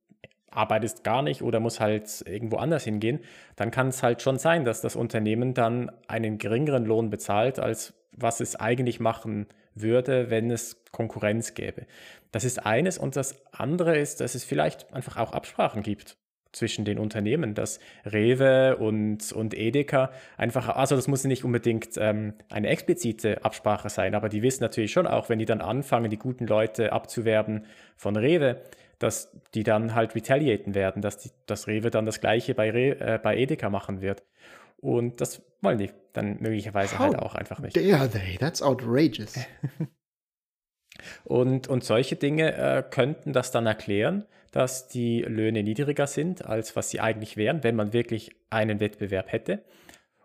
arbeitest gar nicht oder musst halt irgendwo anders hingehen, dann kann es halt schon sein, dass das Unternehmen dann einen geringeren Lohn bezahlt, als was es eigentlich machen würde, wenn es Konkurrenz gäbe. Das ist eines und das andere ist, dass es vielleicht einfach auch Absprachen gibt zwischen den Unternehmen, dass Rewe und, und Edeka einfach, also das muss nicht unbedingt ähm, eine explizite Absprache sein, aber die wissen natürlich schon auch, wenn die dann anfangen, die guten Leute abzuwerben von Rewe, dass die dann halt retaliaten werden, dass die, das Rewe dann das gleiche bei, Re, äh, bei Edeka machen wird. Und das wollen die dann möglicherweise How halt auch einfach nicht. Dare they? That's outrageous. und, und solche Dinge äh, könnten das dann erklären, dass die Löhne niedriger sind, als was sie eigentlich wären, wenn man wirklich einen Wettbewerb hätte.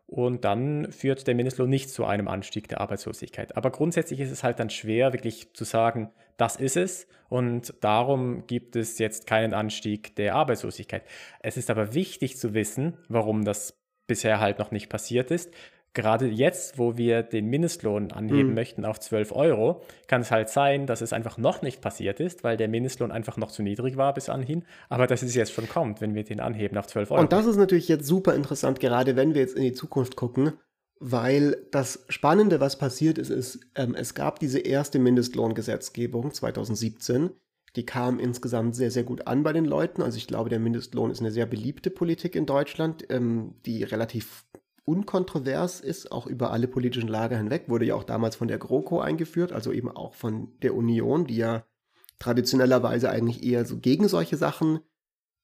Und dann führt der Mindestlohn nicht zu einem Anstieg der Arbeitslosigkeit. Aber grundsätzlich ist es halt dann schwer, wirklich zu sagen, das ist es und darum gibt es jetzt keinen Anstieg der Arbeitslosigkeit. Es ist aber wichtig zu wissen, warum das bisher halt noch nicht passiert ist. Gerade jetzt, wo wir den Mindestlohn anheben mhm. möchten auf 12 Euro, kann es halt sein, dass es einfach noch nicht passiert ist, weil der Mindestlohn einfach noch zu niedrig war bis anhin. Aber dass es jetzt schon kommt, wenn wir den anheben auf 12 Euro. Und das ist natürlich jetzt super interessant, gerade wenn wir jetzt in die Zukunft gucken, weil das Spannende, was passiert ist, ist, ähm, es gab diese erste Mindestlohngesetzgebung 2017 die kam insgesamt sehr, sehr gut an bei den Leuten. Also ich glaube, der Mindestlohn ist eine sehr beliebte Politik in Deutschland, ähm, die relativ unkontrovers ist, auch über alle politischen Lager hinweg. Wurde ja auch damals von der GroKo eingeführt, also eben auch von der Union, die ja traditionellerweise eigentlich eher so gegen solche Sachen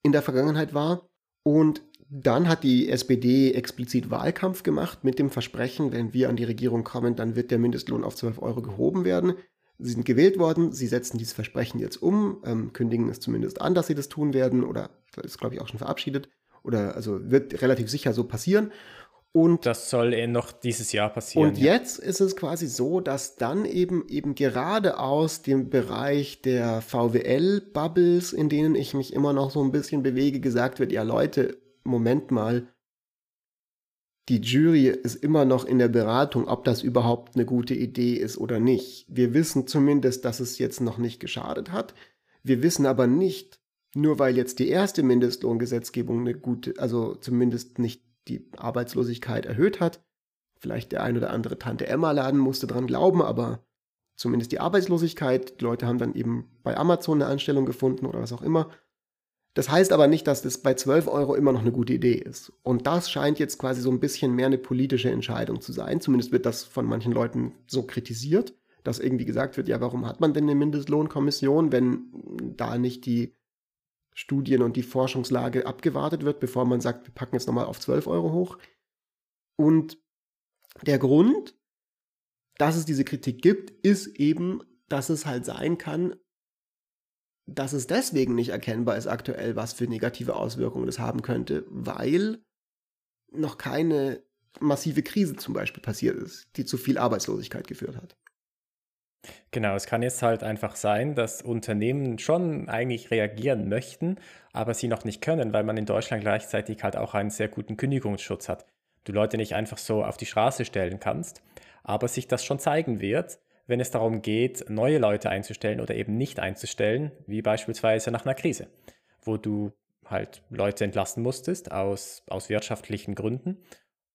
in der Vergangenheit war. Und dann hat die SPD explizit Wahlkampf gemacht mit dem Versprechen, wenn wir an die Regierung kommen, dann wird der Mindestlohn auf 12 Euro gehoben werden. Sie sind gewählt worden, sie setzen dieses Versprechen jetzt um, ähm, kündigen es zumindest an, dass sie das tun werden, oder ist, glaube ich, auch schon verabschiedet, oder also wird relativ sicher so passieren. Und das soll eh noch dieses Jahr passieren. Und ja. jetzt ist es quasi so, dass dann eben eben gerade aus dem Bereich der VWL-Bubbles, in denen ich mich immer noch so ein bisschen bewege, gesagt wird, ja Leute, Moment mal, die Jury ist immer noch in der Beratung, ob das überhaupt eine gute Idee ist oder nicht. Wir wissen zumindest, dass es jetzt noch nicht geschadet hat. Wir wissen aber nicht, nur weil jetzt die erste Mindestlohngesetzgebung eine gute, also zumindest nicht die Arbeitslosigkeit erhöht hat. Vielleicht der ein oder andere Tante Emma Laden musste dran glauben, aber zumindest die Arbeitslosigkeit. Die Leute haben dann eben bei Amazon eine Anstellung gefunden oder was auch immer. Das heißt aber nicht, dass das bei 12 Euro immer noch eine gute Idee ist. Und das scheint jetzt quasi so ein bisschen mehr eine politische Entscheidung zu sein. Zumindest wird das von manchen Leuten so kritisiert, dass irgendwie gesagt wird, ja, warum hat man denn eine Mindestlohnkommission, wenn da nicht die Studien und die Forschungslage abgewartet wird, bevor man sagt, wir packen jetzt nochmal auf 12 Euro hoch. Und der Grund, dass es diese Kritik gibt, ist eben, dass es halt sein kann, dass es deswegen nicht erkennbar ist aktuell, was für negative Auswirkungen das haben könnte, weil noch keine massive Krise zum Beispiel passiert ist, die zu viel Arbeitslosigkeit geführt hat. Genau, es kann jetzt halt einfach sein, dass Unternehmen schon eigentlich reagieren möchten, aber sie noch nicht können, weil man in Deutschland gleichzeitig halt auch einen sehr guten Kündigungsschutz hat. Du Leute nicht einfach so auf die Straße stellen kannst, aber sich das schon zeigen wird, wenn es darum geht, neue Leute einzustellen oder eben nicht einzustellen, wie beispielsweise nach einer Krise, wo du halt Leute entlassen musstest aus, aus wirtschaftlichen Gründen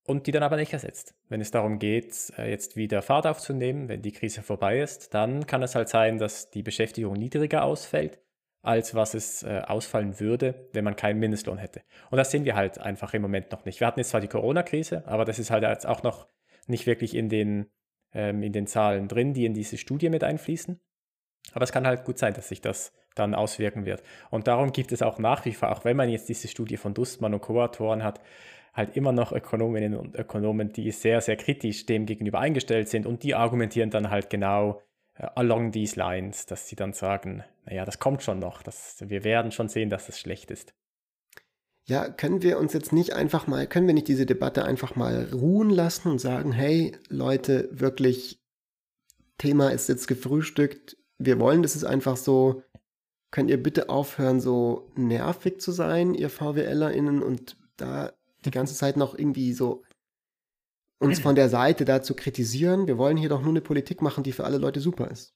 und die dann aber nicht ersetzt. Wenn es darum geht, äh, jetzt wieder Fahrt aufzunehmen, wenn die Krise vorbei ist, dann kann es halt sein, dass die Beschäftigung niedriger ausfällt, als was es äh, ausfallen würde, wenn man keinen Mindestlohn hätte. Und das sehen wir halt einfach im Moment noch nicht. Wir hatten jetzt zwar die Corona-Krise, aber das ist halt jetzt auch noch nicht wirklich in den, ähm, in den Zahlen drin, die in diese Studie mit einfließen. Aber es kann halt gut sein, dass sich das dann auswirken wird. Und darum gibt es auch nach wie vor, auch wenn man jetzt diese Studie von Dustmann und Co-Autoren hat, halt immer noch Ökonominnen und Ökonomen, die sehr, sehr kritisch dem gegenüber eingestellt sind und die argumentieren dann halt genau äh, along these lines, dass sie dann sagen, naja, das kommt schon noch, das, wir werden schon sehen, dass es schlecht ist. Ja, können wir uns jetzt nicht einfach mal, können wir nicht diese Debatte einfach mal ruhen lassen und sagen, hey Leute, wirklich, Thema ist jetzt gefrühstückt, wir wollen, das ist einfach so, könnt ihr bitte aufhören, so nervig zu sein, ihr VWLerInnen, und da die ganze Zeit noch irgendwie so uns von der Seite da zu kritisieren. Wir wollen hier doch nur eine Politik machen, die für alle Leute super ist.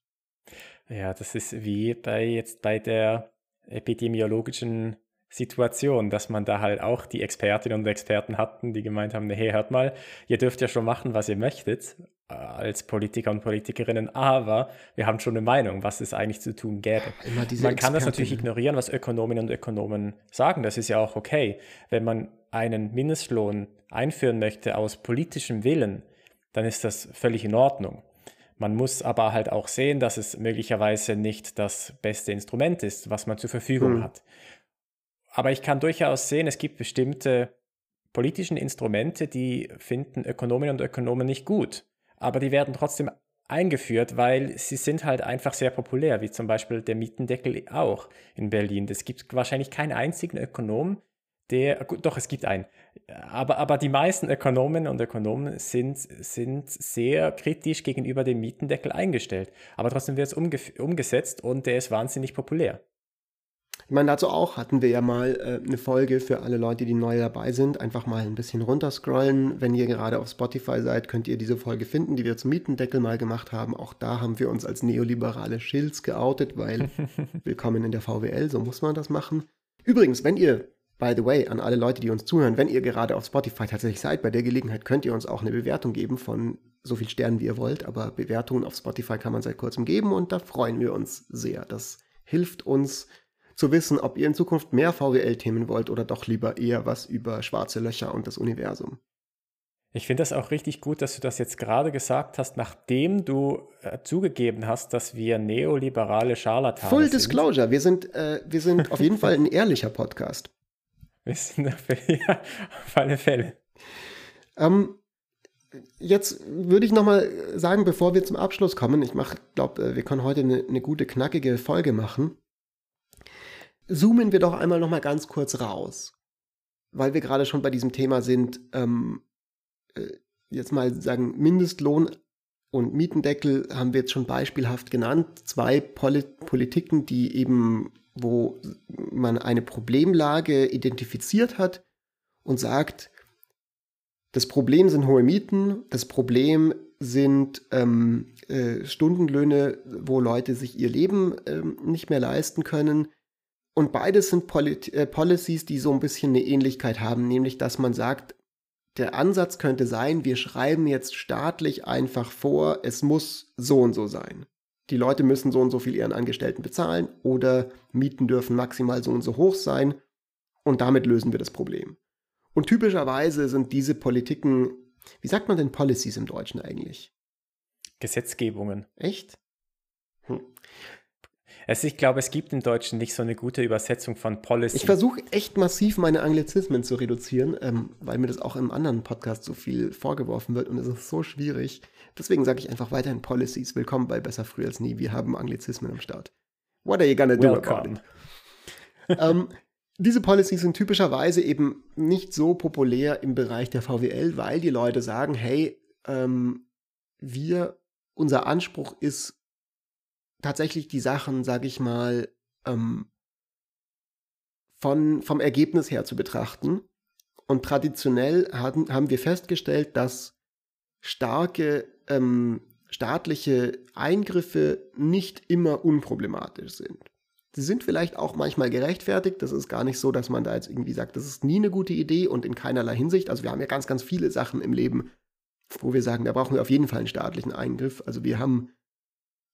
Ja, das ist wie bei jetzt bei der epidemiologischen Situation, dass man da halt auch die Expertinnen und Experten hatten, die gemeint haben, hey, hört mal, ihr dürft ja schon machen, was ihr möchtet äh, als Politiker und Politikerinnen, aber wir haben schon eine Meinung, was es eigentlich zu tun gäbe. man kann das natürlich ignorieren, was Ökonominnen und Ökonomen sagen, das ist ja auch okay. Wenn man einen Mindestlohn einführen möchte aus politischem Willen, dann ist das völlig in Ordnung. Man muss aber halt auch sehen, dass es möglicherweise nicht das beste Instrument ist, was man zur Verfügung hm. hat. Aber ich kann durchaus sehen, es gibt bestimmte politischen Instrumente, die finden Ökonominnen und Ökonomen nicht gut. Aber die werden trotzdem eingeführt, weil sie sind halt einfach sehr populär, wie zum Beispiel der Mietendeckel auch in Berlin. Es gibt wahrscheinlich keinen einzigen Ökonom, der, gut, doch, es gibt einen. Aber, aber die meisten Ökonomen und Ökonomen sind, sind sehr kritisch gegenüber dem Mietendeckel eingestellt. Aber trotzdem wird es umgesetzt und der ist wahnsinnig populär. Ich meine, dazu auch hatten wir ja mal äh, eine Folge für alle Leute, die neu dabei sind. Einfach mal ein bisschen runterscrollen. Wenn ihr gerade auf Spotify seid, könnt ihr diese Folge finden, die wir zum Mietendeckel mal gemacht haben. Auch da haben wir uns als neoliberale Schilds geoutet, weil willkommen in der VWL, so muss man das machen. Übrigens, wenn ihr By the way, an alle Leute, die uns zuhören, wenn ihr gerade auf Spotify tatsächlich seid, bei der Gelegenheit könnt ihr uns auch eine Bewertung geben von so viel Sternen, wie ihr wollt. Aber Bewertungen auf Spotify kann man seit kurzem geben und da freuen wir uns sehr. Das hilft uns zu wissen, ob ihr in Zukunft mehr VWL-Themen wollt oder doch lieber eher was über schwarze Löcher und das Universum. Ich finde das auch richtig gut, dass du das jetzt gerade gesagt hast, nachdem du äh, zugegeben hast, dass wir neoliberale Scharlatane sind. Full Disclosure, wir sind, äh, wir sind auf jeden Fall ein ehrlicher Podcast. Wissen dafür, ja, auf alle Fälle. Ähm, jetzt würde ich nochmal sagen, bevor wir zum Abschluss kommen, ich glaube, äh, wir können heute eine, eine, gute, knackige Folge machen. Zoomen wir doch einmal nochmal ganz kurz raus. Weil wir gerade schon bei diesem Thema sind, ähm, äh, jetzt mal sagen, Mindestlohn und Mietendeckel haben wir jetzt schon beispielhaft genannt. Zwei Poli Politiken, die eben wo man eine Problemlage identifiziert hat und sagt, das Problem sind hohe Mieten, das Problem sind ähm, äh, Stundenlöhne, wo Leute sich ihr Leben ähm, nicht mehr leisten können. Und beides sind Polit äh, Policies, die so ein bisschen eine Ähnlichkeit haben, nämlich dass man sagt, der Ansatz könnte sein, wir schreiben jetzt staatlich einfach vor, es muss so und so sein die Leute müssen so und so viel ihren Angestellten bezahlen oder Mieten dürfen maximal so und so hoch sein und damit lösen wir das Problem. Und typischerweise sind diese Politiken, wie sagt man denn Policies im Deutschen eigentlich? Gesetzgebungen. Echt? Hm. Also ich glaube, es gibt im Deutschen nicht so eine gute Übersetzung von Policy. Ich versuche echt massiv meine Anglizismen zu reduzieren, ähm, weil mir das auch im anderen Podcast so viel vorgeworfen wird und es ist so schwierig. Deswegen sage ich einfach weiterhin Policies. Willkommen bei Besser früh als nie. Wir haben Anglizismen am Start. What are you gonna do Welcome. about it? ähm, diese Policies sind typischerweise eben nicht so populär im Bereich der VWL, weil die Leute sagen, hey, ähm, wir, unser Anspruch ist tatsächlich die Sachen, sage ich mal, ähm, von, vom Ergebnis her zu betrachten. Und traditionell hatten, haben wir festgestellt, dass starke ähm, staatliche Eingriffe nicht immer unproblematisch sind. Sie sind vielleicht auch manchmal gerechtfertigt. Das ist gar nicht so, dass man da jetzt irgendwie sagt, das ist nie eine gute Idee und in keinerlei Hinsicht. Also wir haben ja ganz, ganz viele Sachen im Leben, wo wir sagen, da brauchen wir auf jeden Fall einen staatlichen Eingriff. Also wir haben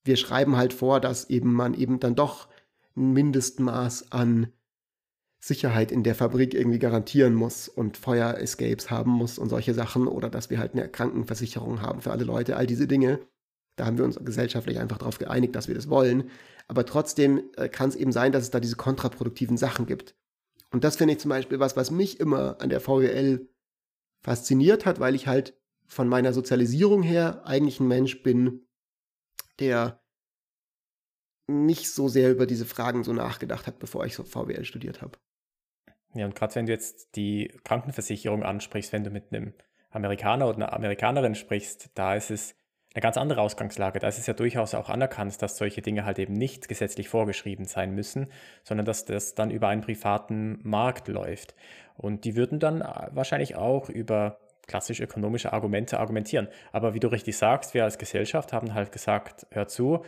wir schreiben halt vor, dass eben man eben dann doch ein Mindestmaß an Sicherheit in der Fabrik irgendwie garantieren muss und Feuer-Escapes haben muss und solche Sachen oder dass wir halt eine Krankenversicherung haben für alle Leute, all diese Dinge. Da haben wir uns gesellschaftlich einfach darauf geeinigt, dass wir das wollen. Aber trotzdem äh, kann es eben sein, dass es da diese kontraproduktiven Sachen gibt. Und das finde ich zum Beispiel was, was mich immer an der VWL fasziniert hat, weil ich halt von meiner Sozialisierung her eigentlich ein Mensch bin, der nicht so sehr über diese Fragen so nachgedacht hat, bevor ich so VWL studiert habe. Ja, und gerade wenn du jetzt die Krankenversicherung ansprichst, wenn du mit einem Amerikaner oder einer Amerikanerin sprichst, da ist es eine ganz andere Ausgangslage. Da ist es ja durchaus auch anerkannt, dass solche Dinge halt eben nicht gesetzlich vorgeschrieben sein müssen, sondern dass das dann über einen privaten Markt läuft. Und die würden dann wahrscheinlich auch über klassisch ökonomische Argumente argumentieren. Aber wie du richtig sagst, wir als Gesellschaft haben halt gesagt, hör zu,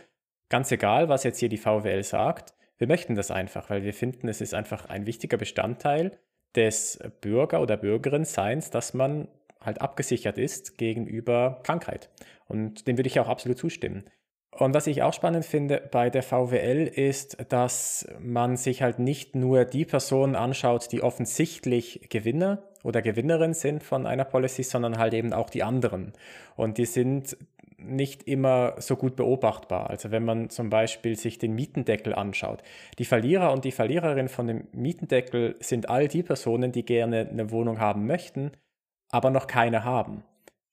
ganz egal, was jetzt hier die VWL sagt, wir möchten das einfach, weil wir finden, es ist einfach ein wichtiger Bestandteil des Bürger- oder Bürgerin-Seins, dass man halt abgesichert ist gegenüber Krankheit. Und dem würde ich auch absolut zustimmen. Und was ich auch spannend finde bei der VWL ist, dass man sich halt nicht nur die Personen anschaut, die offensichtlich Gewinner oder Gewinnerin sind von einer Policy, sondern halt eben auch die anderen. Und die sind nicht immer so gut beobachtbar. Also wenn man zum Beispiel sich den Mietendeckel anschaut. Die Verlierer und die Verliererin von dem Mietendeckel sind all die Personen, die gerne eine Wohnung haben möchten, aber noch keine haben.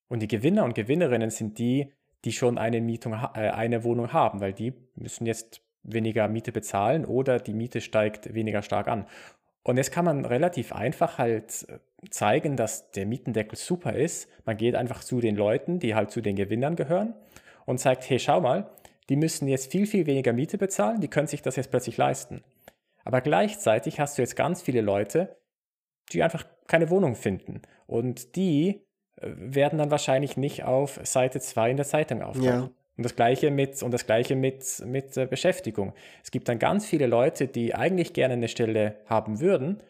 Und die Gewinner und Gewinnerinnen sind die, die schon eine, Mietung, äh, eine Wohnung haben, weil die müssen jetzt weniger Miete bezahlen oder die Miete steigt weniger stark an. Und jetzt kann man relativ einfach halt äh, zeigen, dass der Mietendeckel super ist. Man geht einfach zu den Leuten, die halt zu den Gewinnern gehören und zeigt, hey, schau mal, die müssen jetzt viel, viel weniger Miete bezahlen, die können sich das jetzt plötzlich leisten. Aber gleichzeitig hast du jetzt ganz viele Leute, die einfach keine Wohnung finden. Und die äh, werden dann wahrscheinlich nicht auf Seite 2 in der Zeitung auftauchen. Ja. Und das gleiche mit, und das gleiche mit, mit äh, Beschäftigung. Es gibt dann ganz viele Leute, die eigentlich gerne eine Stelle haben würden,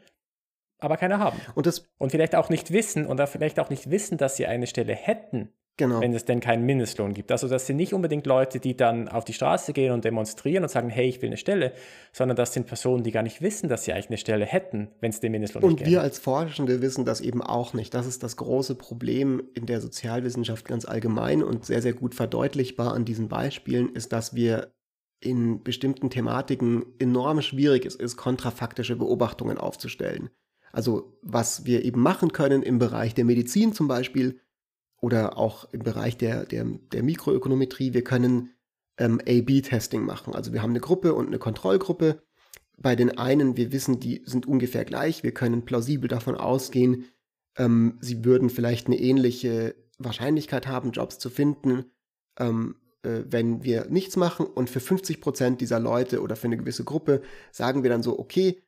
aber keine haben. Und, das, und vielleicht auch nicht wissen oder vielleicht auch nicht wissen, dass sie eine Stelle hätten, Genau. wenn es denn keinen Mindestlohn gibt. Also das sind nicht unbedingt Leute, die dann auf die Straße gehen und demonstrieren und sagen, hey, ich will eine Stelle, sondern das sind Personen, die gar nicht wissen, dass sie eigentlich eine Stelle hätten, wenn es den Mindestlohn und nicht gibt. Und wir als Forschende wissen das eben auch nicht. Das ist das große Problem in der Sozialwissenschaft ganz allgemein und sehr, sehr gut verdeutlichbar an diesen Beispielen ist, dass wir in bestimmten Thematiken enorm schwierig es ist, kontrafaktische Beobachtungen aufzustellen. Also was wir eben machen können im Bereich der Medizin zum Beispiel, oder auch im Bereich der, der, der Mikroökonometrie, wir können ähm, A-B-Testing machen. Also wir haben eine Gruppe und eine Kontrollgruppe. Bei den einen, wir wissen, die sind ungefähr gleich. Wir können plausibel davon ausgehen, ähm, sie würden vielleicht eine ähnliche Wahrscheinlichkeit haben, Jobs zu finden, ähm, äh, wenn wir nichts machen. Und für 50 Prozent dieser Leute oder für eine gewisse Gruppe sagen wir dann so, okay,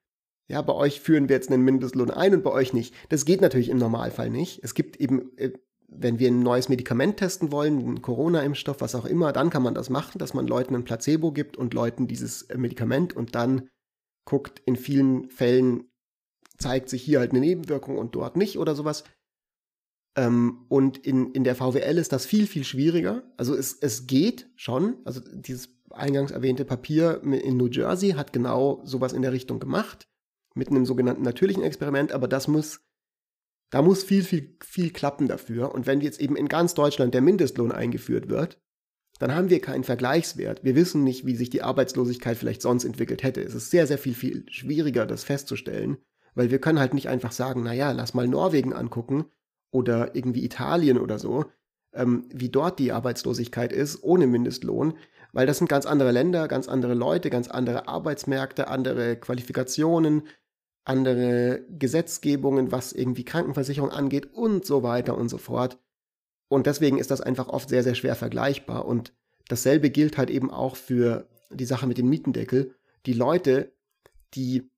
ja, bei euch führen wir jetzt einen Mindestlohn ein und bei euch nicht. Das geht natürlich im Normalfall nicht. Es gibt eben äh, wenn wir ein neues Medikament testen wollen, einen Corona-Impfstoff, was auch immer, dann kann man das machen, dass man Leuten ein Placebo gibt und Leuten dieses äh, Medikament und dann guckt, in vielen Fällen zeigt sich hier halt eine Nebenwirkung und dort nicht oder sowas. Ähm, und in, in der VWL ist das viel, viel schwieriger. Also es, es geht schon. Also dieses eingangs erwähnte Papier in New Jersey hat genau sowas in der Richtung gemacht, mit einem sogenannten natürlichen Experiment, aber das muss da muss viel, viel, viel klappen dafür. Und wenn jetzt eben in ganz Deutschland der Mindestlohn eingeführt wird, dann haben wir keinen Vergleichswert. Wir wissen nicht, wie sich die Arbeitslosigkeit vielleicht sonst entwickelt hätte. Es ist sehr, sehr viel, viel schwieriger, das festzustellen, weil wir können halt nicht einfach sagen, naja, lass mal Norwegen angucken oder irgendwie Italien oder so, ähm, wie dort die Arbeitslosigkeit ist, ohne Mindestlohn, weil das sind ganz andere Länder, ganz andere Leute, ganz andere Arbeitsmärkte, andere Qualifikationen, andere Gesetzgebungen, was irgendwie Krankenversicherung angeht und so weiter und so fort. Und deswegen ist das einfach oft sehr, sehr schwer vergleichbar. Und dasselbe gilt halt eben auch für die Sache mit dem Mietendeckel. Die Leute, die,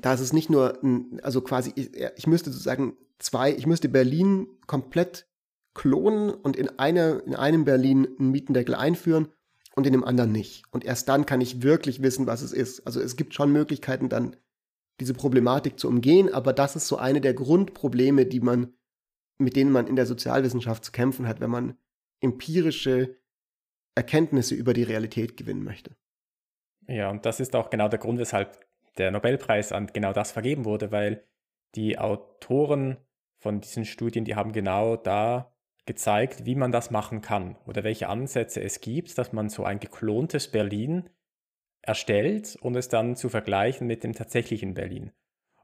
da ist es nicht nur, ein, also quasi, ich, ich müsste sozusagen zwei, ich müsste Berlin komplett klonen und in, eine, in einem Berlin einen Mietendeckel einführen und in dem anderen nicht. Und erst dann kann ich wirklich wissen, was es ist. Also es gibt schon Möglichkeiten, dann diese Problematik zu umgehen, aber das ist so eine der Grundprobleme, die man mit denen man in der Sozialwissenschaft zu kämpfen hat, wenn man empirische Erkenntnisse über die Realität gewinnen möchte. Ja, und das ist auch genau der Grund, weshalb der Nobelpreis an genau das vergeben wurde, weil die Autoren von diesen Studien, die haben genau da gezeigt, wie man das machen kann oder welche Ansätze es gibt, dass man so ein geklontes Berlin erstellt und es dann zu vergleichen mit dem tatsächlichen Berlin.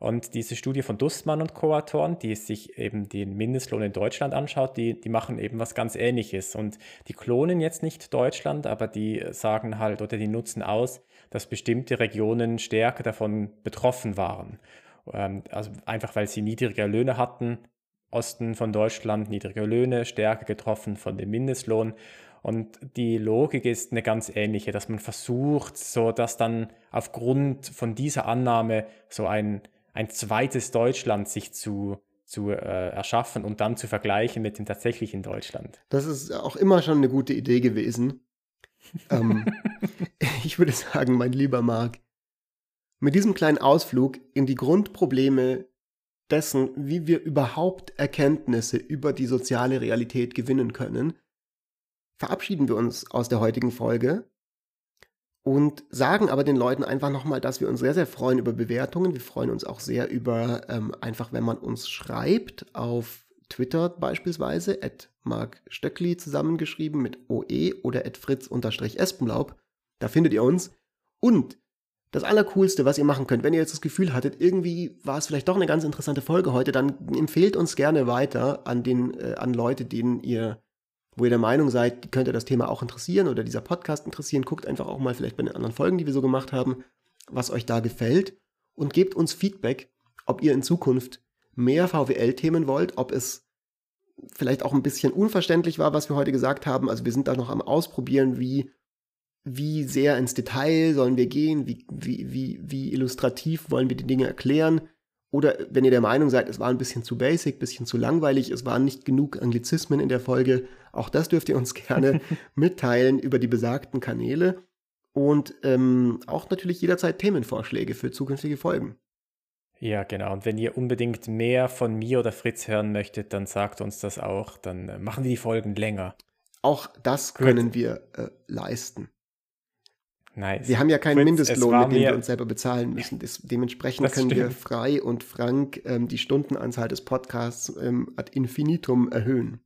Und diese Studie von Dustmann und Co-Autoren, die sich eben den Mindestlohn in Deutschland anschaut, die, die machen eben was ganz Ähnliches. Und die klonen jetzt nicht Deutschland, aber die sagen halt oder die nutzen aus, dass bestimmte Regionen stärker davon betroffen waren. Ähm, also einfach weil sie niedrige Löhne hatten, Osten von Deutschland niedrige Löhne, stärker getroffen von dem Mindestlohn. Und die Logik ist eine ganz ähnliche, dass man versucht, so dass dann aufgrund von dieser Annahme so ein ein zweites Deutschland sich zu, zu äh, erschaffen und dann zu vergleichen mit dem tatsächlichen Deutschland. Das ist auch immer schon eine gute Idee gewesen. ähm, ich würde sagen, mein lieber Marc, mit diesem kleinen Ausflug in die Grundprobleme dessen, wie wir überhaupt Erkenntnisse über die soziale Realität gewinnen können, verabschieden wir uns aus der heutigen Folge und sagen aber den Leuten einfach nochmal, dass wir uns sehr, sehr freuen über Bewertungen. Wir freuen uns auch sehr über ähm, einfach, wenn man uns schreibt auf Twitter beispielsweise, at Mark Stöckli zusammengeschrieben mit OE oder at Fritz-Espenlaub. Da findet ihr uns. Und das Allercoolste, was ihr machen könnt, wenn ihr jetzt das Gefühl hattet, irgendwie war es vielleicht doch eine ganz interessante Folge heute, dann empfehlt uns gerne weiter an den, äh, an Leute, denen ihr wo ihr der Meinung seid, könnte das Thema auch interessieren oder dieser Podcast interessieren, guckt einfach auch mal vielleicht bei den anderen Folgen, die wir so gemacht haben, was euch da gefällt und gebt uns Feedback, ob ihr in Zukunft mehr VWL-Themen wollt, ob es vielleicht auch ein bisschen unverständlich war, was wir heute gesagt haben. Also wir sind da noch am Ausprobieren, wie, wie sehr ins Detail sollen wir gehen, wie, wie, wie, wie illustrativ wollen wir die Dinge erklären. Oder wenn ihr der Meinung seid, es war ein bisschen zu basic, ein bisschen zu langweilig, es waren nicht genug Anglizismen in der Folge, auch das dürft ihr uns gerne mitteilen über die besagten Kanäle. Und ähm, auch natürlich jederzeit Themenvorschläge für zukünftige Folgen. Ja, genau. Und wenn ihr unbedingt mehr von mir oder Fritz hören möchtet, dann sagt uns das auch. Dann äh, machen wir die Folgen länger. Auch das können Gut. wir äh, leisten. Nice. Wir haben ja keinen Fritz, Mindestlohn, mit dem wir uns selber bezahlen müssen. Das, dementsprechend das können stimmt. wir frei und frank ähm, die Stundenanzahl des Podcasts ähm, ad infinitum erhöhen.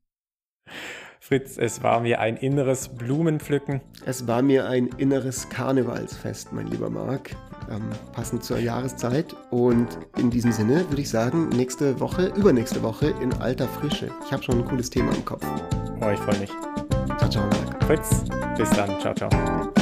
Fritz, es war mir ein inneres Blumenpflücken. Es war mir ein inneres Karnevalsfest, mein lieber Marc. Ähm, passend zur Jahreszeit. Und in diesem Sinne würde ich sagen, nächste Woche, übernächste Woche in alter Frische. Ich habe schon ein cooles Thema im Kopf. Oh, ich freue mich. Ciao, ciao, Marc. Fritz, bis dann. Ciao, ciao.